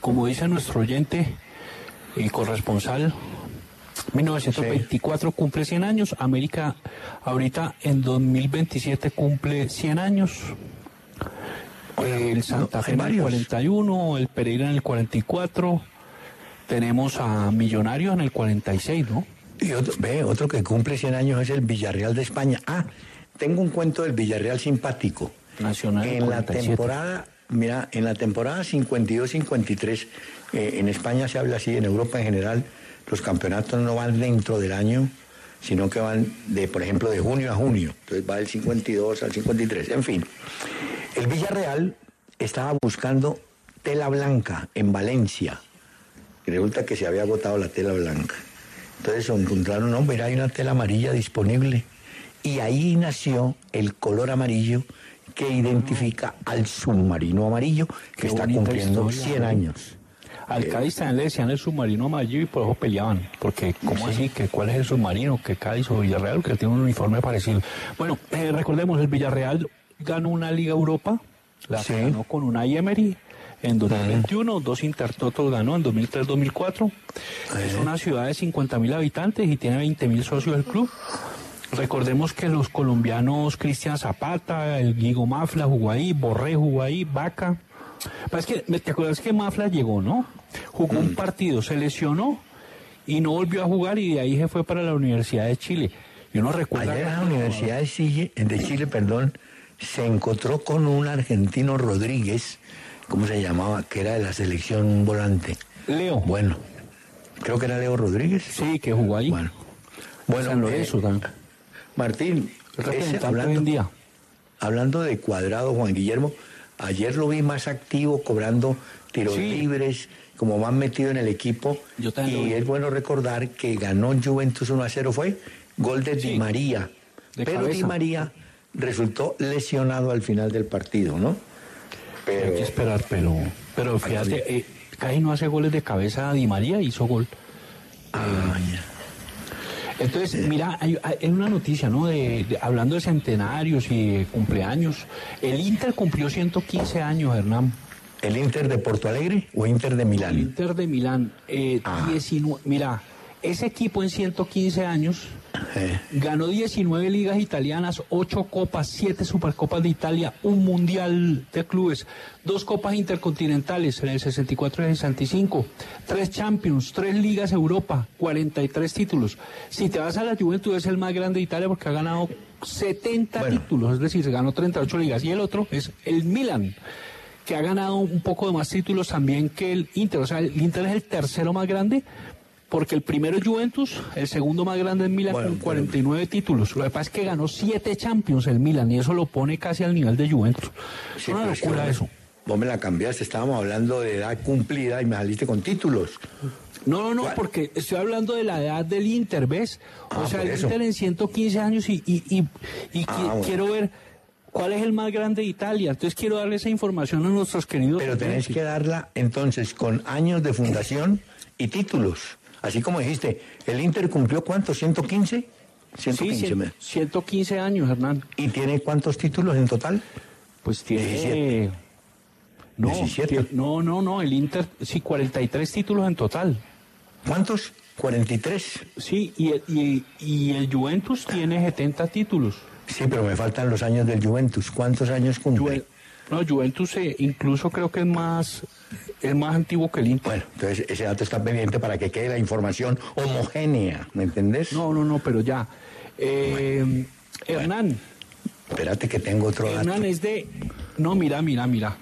como dice nuestro oyente y corresponsal, 1924 cumple 100 años, América ahorita en 2027 cumple 100 años. El Santa Fe en el 41, el Pereira en el 44, tenemos a Millonarios en el 46, ¿no? Y otro, ve, otro que cumple 100 años es el Villarreal de España. Ah, tengo un cuento del Villarreal simpático. Nacional En la 47. temporada, mira, en la temporada 52-53, eh, en España se habla así, en Europa en general, los campeonatos no van dentro del año, sino que van de, por ejemplo, de junio a junio. Entonces va del 52 al 53, en fin. El Villarreal estaba buscando tela blanca en Valencia. Y resulta que se había agotado la tela blanca. Entonces encontraron, no, mira, hay una tela amarilla disponible. Y ahí nació el color amarillo que identifica al submarino amarillo que Qué está cumpliendo historia, 100 ¿no? años. Al Cádiz también le decían el submarino amarillo y por eso peleaban. Porque, ¿cómo así? que ¿Cuál es el submarino? que Cádiz o Villarreal? Que tiene un uniforme parecido. Bueno, eh, recordemos, el Villarreal ganó una Liga Europa, la Sí. ganó con una Emery en 2021, dos Intertotos ganó en 2003-2004. Es una ciudad de 50.000 habitantes y tiene 20.000 socios del club. Recordemos que los colombianos Cristian Zapata, el Guigo Mafla jugó ahí, Borré jugó ahí, Vaca. Pero Es que, ¿te acuerdas que Mafla llegó, no? Jugó Mm. un partido, se lesionó y no volvió a jugar y de ahí se fue para la Universidad de Chile. Y uno recuerda... Ayer en la Universidad de Chile, de Chile, perdón, se encontró con un argentino Rodríguez, ¿cómo se llamaba? Que era de la selección volante. Leo. Bueno, creo que era Leo Rodríguez. Sí, que jugó ahí. Bueno, bueno San Lorenzo eh, también. Martín, ese- hablando, en día. hablando de cuadrado, Juan Guillermo, ayer lo vi más activo, cobrando tiros Sí. libres, como más metido en el equipo. Yo y es bueno recordar que ganó Juventus 1 a 0, fue gol de Sí. Di María. De Pero Di. María resultó lesionado al final del partido, ¿no? Hay que esperar, pero, pero fíjate, eh, casi no hace goles de cabeza. Di María hizo gol. Ah, ya. Entonces, mira, hay, hay una noticia, ¿no? De, de- hablando de centenarios y de cumpleaños. El Inter cumplió 115 años, Hernán. ¿El Inter de Porto Alegre o Inter de El Milán? Inter de Milán. eh, Ah. 19 mira, ese equipo en 115 años ganó 19 ligas italianas, 8 copas, 7 supercopas de Italia, un mundial de clubes, dos copas intercontinentales en el 64 y el 65, 3 Champions, 3 ligas Europa, 43 títulos. Si te vas a la Juventus es el más grande de Italia porque ha ganado 70 Bueno. títulos, es decir, se ganó 38 ligas. Y el otro es el Milan que ha ganado un poco de más títulos también que el Inter. O sea, el Inter es el tercero más grande, porque el primero es Juventus, el segundo más grande es Milan Bueno, con 49 títulos. Lo que pasa es que ganó 7 Champions el Milan y eso lo pone casi al nivel de Juventus. Es sí, una locura eso. Vos me la cambiaste, estábamos hablando de edad cumplida y me saliste con títulos. No, no, no, ¿Cuál? porque estoy hablando de la edad del Inter, ¿ves? O Ah, sea, el. Inter en 115 años y, y, y, y Ah, qui- bueno. quiero ver cuál es el más grande de Italia. Entonces quiero darle esa información a nuestros queridos. Pero tenés que darla entonces con años de fundación y títulos. Así como dijiste, ¿el Inter cumplió cuántos? ¿115? 115. Sí, cien- me- 115 años, Hernán. ¿Y tiene cuántos títulos en total? Pues tiene... 17. No, 17. tie- no, no, no, el Inter, sí, 43 títulos en total. ¿Cuántos? 43. Sí, y el, y, y el Juventus tiene 70 títulos. Sí, pero me faltan los años del Juventus. ¿Cuántos años cumple? Juve- no, Juventus eh, incluso creo que es más, es más antiguo que el Inter. Bueno, entonces ese dato está pendiente para que quede la información homogénea, ¿me entendés? No, no, no, pero ya. Eh, Hernán, Espérate que tengo otro dato. Hernán es de... No, mira, mira, mira.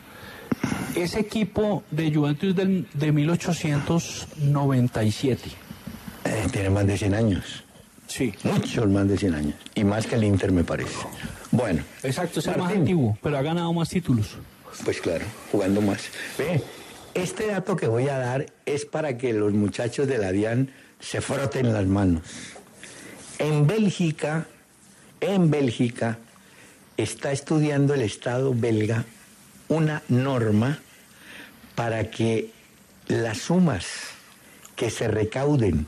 Ese equipo de Juventus del, de 1897. Eh, tiene más de 100 años. Sí. Muchos más de 100 años. Y más que el Inter, me parece. Bueno. Exacto, es el más antiguo, pero ha ganado más títulos. Pues claro, jugando más. Ve, este dato que voy a dar es para que los muchachos de la DIAN se froten las manos. En Bélgica, en Bélgica, está estudiando el Estado belga una norma para que las sumas que se recauden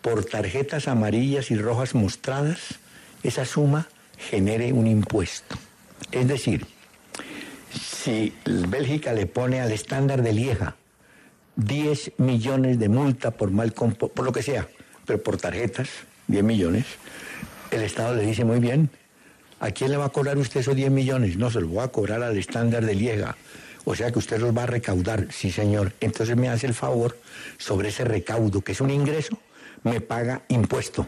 por tarjetas amarillas y rojas mostradas, esa suma genere un impuesto. Es decir, si Bélgica le pone al estándar de Lieja 10 millones de multa por mal compo- por lo que sea, pero por tarjetas, 10 millones. El Estado le dice, muy bien, ¿a quién le va a cobrar usted esos 10 millones? No, se los voy a cobrar al estándar de Liega. O sea que usted los va a recaudar, sí señor. Entonces me hace el favor sobre ese recaudo, que es un ingreso, me paga impuesto.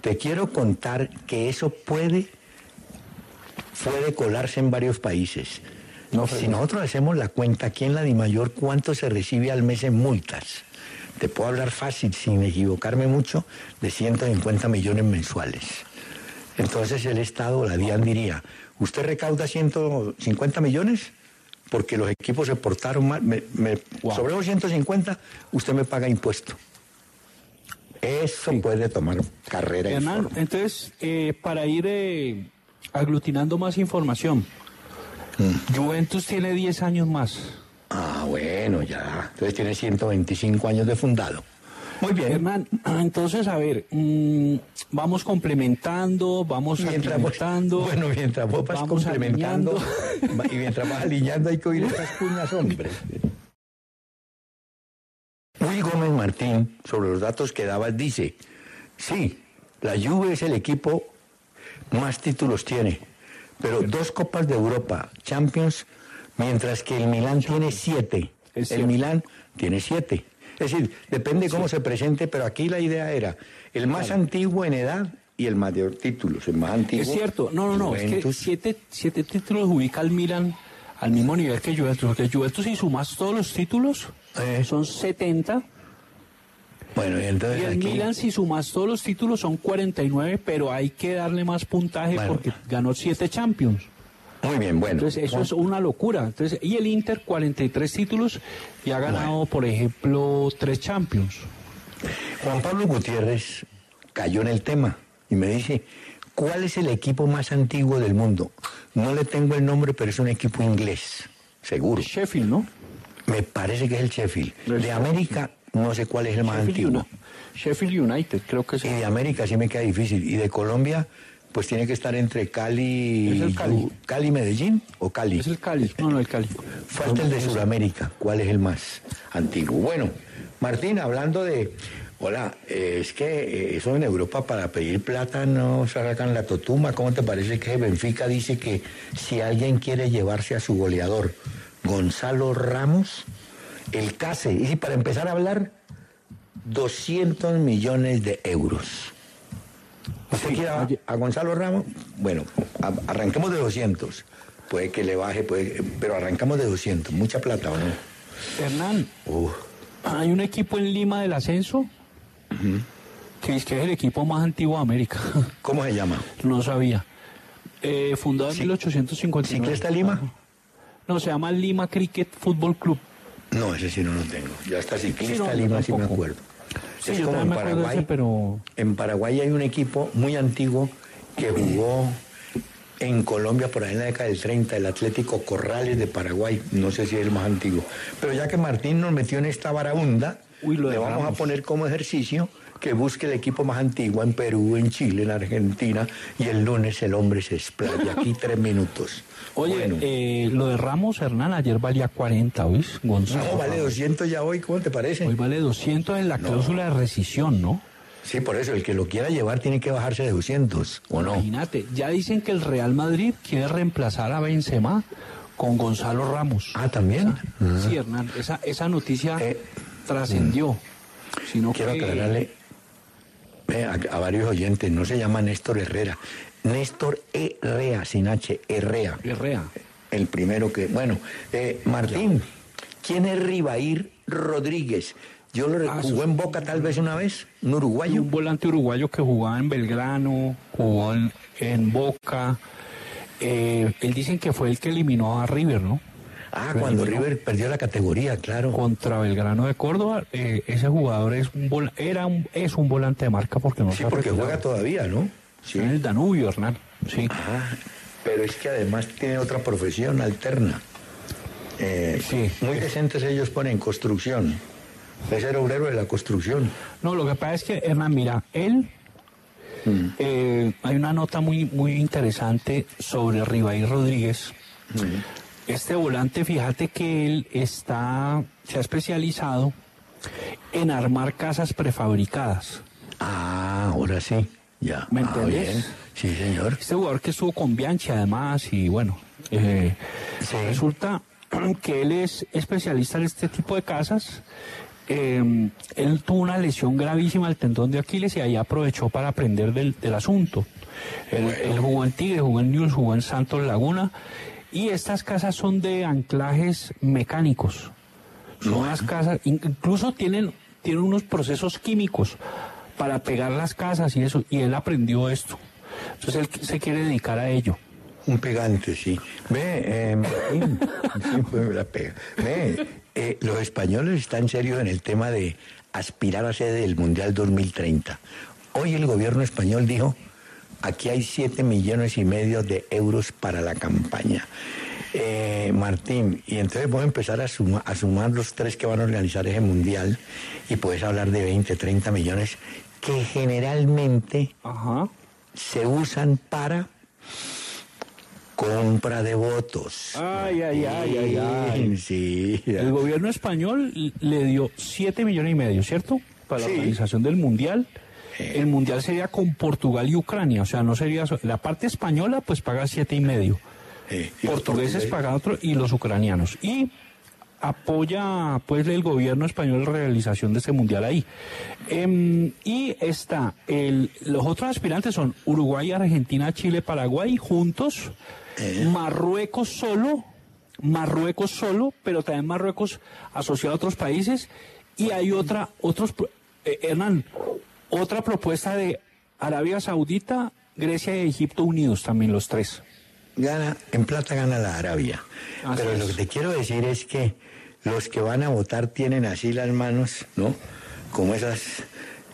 Te quiero contar que eso puede, puede colarse en varios países. si nosotros hacemos la cuenta aquí en la DIMAYOR, ¿cuánto se recibe al mes en multas? Te puedo hablar fácil, sin equivocarme mucho, de 150 millones mensuales. Entonces el Estado, la DIAN diría, ¿usted recauda 150 millones? Porque los equipos se portaron mal. Me, Sobre los 150, usted me paga impuesto. Eso puede tomar carrera. Hernán, entonces, eh, para ir eh, aglutinando más información, mm. Juventus tiene 10 años más. Ah, bueno, ya. Entonces tiene 125 años de fundado. Muy bien. Hernán, [clears throat] entonces, a ver, mm, vamos complementando, vamos mientras bueno, mientras vos vas complementando y mientras vas alineando hay que oír [laughs] esas cuñas, hombre. Luis Gómez Martín, sobre los datos que dabas, dice, sí, la Juve es el equipo más títulos tiene, pero dos Copas de Europa, Champions, mientras que el Milán tiene siete. El Milán tiene siete. Es decir, depende cómo se presente, pero aquí la idea era el más antiguo en edad y el mayor títulos, el más antiguo. Es cierto, no, no, no, es que siete, siete títulos ubica al Milán al mismo nivel que Juventus, porque Juventus si sumas todos los títulos eh. son 70. Bueno, y entonces y el Milan si sumas todos los títulos son 49, pero hay que darle más puntaje porque ganó 7 Champions. Muy bien, bueno. Entonces eso es una locura. Entonces, y el Inter 43 títulos y ha ganado, por ejemplo, 3 Champions. Juan Pablo Gutiérrez cayó en el tema y me dice, ¿cuál es el equipo más antiguo del mundo? No le tengo el nombre, pero es un equipo inglés, seguro. Sheffield, ¿no? Me parece que es el Sheffield. De América no sé cuál es el más antiguo. Sheffield United, creo que es. Y de América sí me queda difícil. Y de Colombia, pues tiene que estar entre Cali, ¿Es Cali? Cali, Medellín o Cali. Es el Cali, no, no, el Cali. Falta el de Sudamérica, ¿cuál es el más antiguo? Bueno, Martín, hablando de, hola, eh, es que eh, eso en Europa para pedir plata no sacan la totuma, ¿cómo te parece que Benfica dice que si alguien quiere llevarse a su goleador, Gonzalo Ramos, el CASE, y para empezar a hablar, 200 millones de euros. ¿Usted quiere a, Gonzalo Ramos? Bueno, arranquemos de 200. Puede que le baje, puede, pero arrancamos de 200. Mucha plata, ¿o no? Hernán, hay un equipo en Lima del ascenso que es, que es el equipo más antiguo de América. ¿Cómo se llama? No sabía. Eh, fundado en 1859. ¿Sí está Lima? No, se llama Lima Cricket Football Club. No, ese sí no lo tengo. Ya está ciclista Lima, sí me acuerdo. Sí, es como en Paraguay. pero... En Paraguay hay un equipo muy antiguo que jugó en Colombia por ahí en la década del 30, el Atlético Corrales de Paraguay. No sé si es el más antiguo. Pero ya que Martín nos metió en esta barabunda, le vamos a poner como ejercicio que busque el equipo más antiguo en Perú, en Chile, en Argentina, y el lunes el hombre se explaya. Aquí tres minutos. Oye, eh, lo de Ramos Hernán ayer valía 40, ¿oís? Gonzalo. No, vale 200 ya hoy, ¿cómo te parece? Hoy vale 200 en la cláusula de rescisión, ¿no? Sí, por eso, el que lo quiera llevar tiene que bajarse de 200, ¿o no? Imagínate, ya dicen que el Real Madrid quiere reemplazar a Benzema con Gonzalo Ramos. Ah, ¿también? Sí, Hernán, esa, esa noticia eh, trascendió. Sino Quiero aclararle a, varios oyentes, no se llama Néstor Herrera, Néstor Herrea, sin H, Herrea. Herrea. El primero que, bueno, eh, Martín, ¿quién es Ribair Rodríguez? Yo lo ah, jugó en Boca tal vez una vez, un uruguayo. Un volante uruguayo que jugaba en Belgrano, jugó en, Boca. Eh, él dicen que fue el que eliminó a River, ¿no? Ah, cuando River perdió la categoría, claro. Contra Belgrano de Córdoba, eh, ese jugador es un, era un, es un volante de marca porque no Sí, porque juega todavía, ¿no? Sí. En el Danubio, Hernán. Sí. Ah, pero es que además tiene otra profesión alterna. Eh, sí. Muy decentes ellos ponen construcción. Es el obrero de la construcción. No, lo que pasa es que, Hernán, mira, él mm. eh, hay una nota muy, muy interesante sobre Ribaí Rodríguez. Mm. Este volante, fíjate que él está, se ha especializado en armar casas prefabricadas. Ah, ahora sí. Ya. ¿Me Ah, bien. Sí, señor. Este jugador que estuvo con Bianchi además y bueno, eh, resulta [clears throat] que él es especialista en este tipo de casas. Eh, él tuvo una lesión gravísima al tendón de Aquiles y ahí aprovechó para aprender del, del asunto. Él, él jugó en Tigre, jugó en News, jugó en Santos Laguna y estas casas son de anclajes mecánicos. Son unas casas, in- incluso tienen, tienen unos procesos químicos para pegar las casas y eso, y él aprendió esto. Entonces él se quiere dedicar a ello. Un pegante, sí. Ve, eh, me la pega. Ve, eh, los españoles están serios en el tema de aspirar a sede del Mundial 2030. Hoy el gobierno español dijo, aquí hay 7 millones y medio de euros para la campaña. Eh, Martín, y entonces voy a empezar a, a sumar los tres que van a organizar ese mundial y puedes hablar de 20, 30 millones que generalmente Ajá. se usan para compra de votos. Ay, ay, ay, ay, ay. Sí. El gobierno español le dio 7 millones y medio, ¿cierto? Para Sí. la organización del Mundial. El Mundial sería con Portugal y Ucrania, o sea, no sería... La parte española pues paga siete y medio. Eh, portugueses portugueses. pagan otro y los ucranianos. Y apoya pues el gobierno español la realización de este mundial ahí. Em, y está, el, los otros aspirantes son Uruguay, Argentina, Chile, Paraguay juntos, Marruecos solo, Marruecos solo, pero también Marruecos asociado a otros países. Y hay otra, otros, eh, Hernán, otra propuesta de Arabia Saudita, Grecia y Egipto unidos también los tres. Gana, en plata gana la Arabia. Así Pero es. lo que te quiero decir es que los que van a votar tienen así las manos, ¿no? Como esas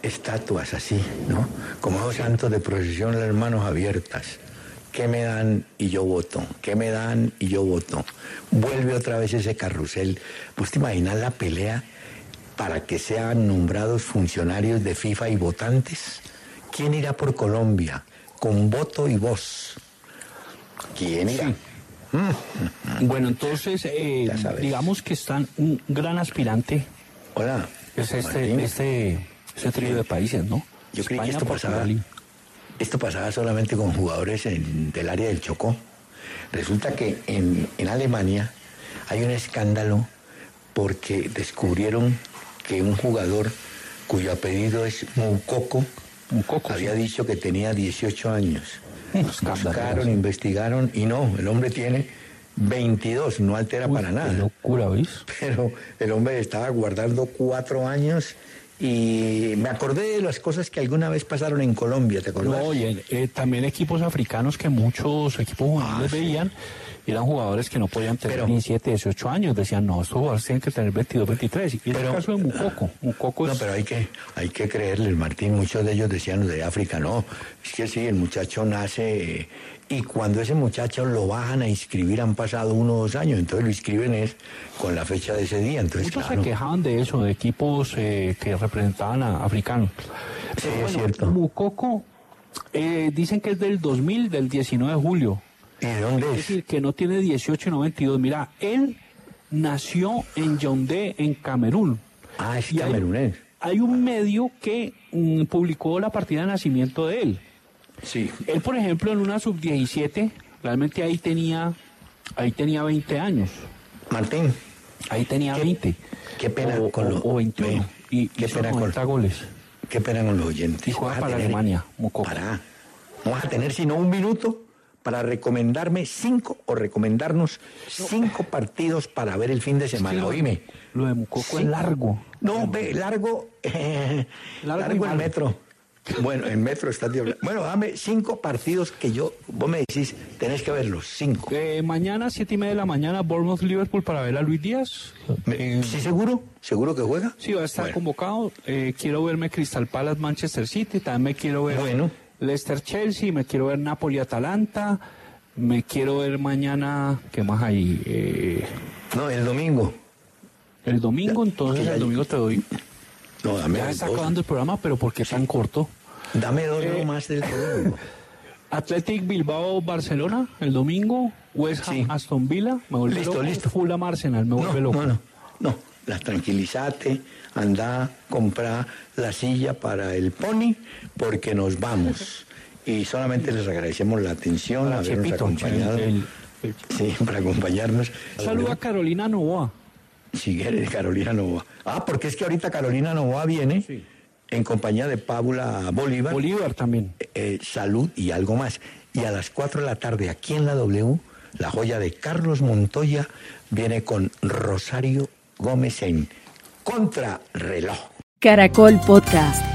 estatuas así, ¿no? Como esos santos de procesión, las manos abiertas. ¿Qué me dan y yo voto? ¿Qué me dan y yo voto? Vuelve otra vez ese carrusel. ¿Vos te imaginas la pelea para que sean nombrados funcionarios de FIFA y votantes? ¿Quién irá por Colombia? Con voto y voz. ¿Quién irá? Bueno, entonces, eh, digamos que están un gran aspirante, Hola. es este, este, este trío de países, ¿no? Yo creí que esto pasaba, Portugal y- esto pasaba solamente con jugadores en- del área del Chocó. Resulta que en, en Alemania hay un escándalo porque descubrieron que un jugador cuyo apellido es Mukoko, había sí. dicho que tenía 18 años. Buscaron, investigaron y no, el hombre tiene 22, no altera Uy, para qué nada. locura, ¿veis? Pero el hombre estaba guardando cuatro años y me acordé de las cosas que alguna vez pasaron en Colombia, ¿te acordás? No, y eh, también equipos africanos que muchos equipos juveniles Ah, sí. veían, eran jugadores que no podían tener Pero- 17, 18 años, decían, no, estos jugadores tienen que tener 22, 23. Y es el Pero- caso de. Mukoko No, es... pero hay que, hay que creerles, Martín. Muchos de ellos decían de África, no. Es que sí, el muchacho nace y cuando ese muchacho lo bajan a inscribir han pasado uno o dos años, entonces lo inscriben es con la fecha de ese día. Entonces, Muchos claro, se quejaban de eso, de equipos eh, que representaban a africanos. Sí, es cierto. Mukoko, eh, dicen que es del 2000, del 19 de julio. ¿y de dónde Es es? decir, que no tiene 18 y 92. Mira, él nació en Yaoundé, en Camerún. Ah, es Y hay- camerunés. Hay un medio que mm, publicó la partida de nacimiento de él. Sí. Él, por ejemplo, en una sub-17, realmente ahí tenía, ahí tenía 20 años. Martín, Ahí tenía Qué- 20. qué pena o, con o- lo- o 21. ve, y qué hizo pena con- 90 goles. qué pena con los oyentes. Y juega para tener- Alemania, Mukoko. Para. No vas a tener sino un minuto para recomendarme cinco o recomendarnos cinco partidos para ver el fin de semana. lo- Oíme. Lo de Mukoko Sí. es largo. No, ve, largo. [laughs] eh, Largo el metro. Bueno, en metro está diablo- Bueno, dame cinco partidos que yo, vos me decís, tenés que verlos, cinco. Eh, mañana, siete y media de la mañana, Bournemouth-Liverpool para ver a Luis Díaz. Me- Eh, ¿Sí seguro? ¿Seguro que juega? Sí, va a estar Bueno. convocado. Eh, quiero verme Crystal Palace Manchester City, también me quiero ver Bueno. Leicester Chelsea, me quiero ver Napoli Atalanta, me quiero ver mañana, ¿qué más hay? Eh, No, el domingo. el domingo, entonces el domingo te doy. No, dame Ya está dos. acabando el programa, pero ¿por qué tan corto? Dame dos Eh, no más del [laughs] domingo. Athletic Bilbao Barcelona el domingo, West Ham Sí. Aston Villa, me vuelve Listo, loco. listo. Fulham Arsenal, me No, vuelve loco. no, no, no, las tranquilizate, anda, compra la silla para el pony, porque nos vamos. Y solamente les agradecemos la atención, Para habernos Chepito, acompañado. el- Sí, para acompañarnos. Saluda a Carolina Novoa. Si quiere, Carolina Novoa. Ah, porque es que ahorita Carolina Novoa viene en compañía de Paula Bolívar. Bolívar también. eh, salud y algo más. Y a las 4 de la tarde aquí en la W, la joya de Carlos Montoya viene con Rosario Gómez en Contrarreloj. Caracol Podcast.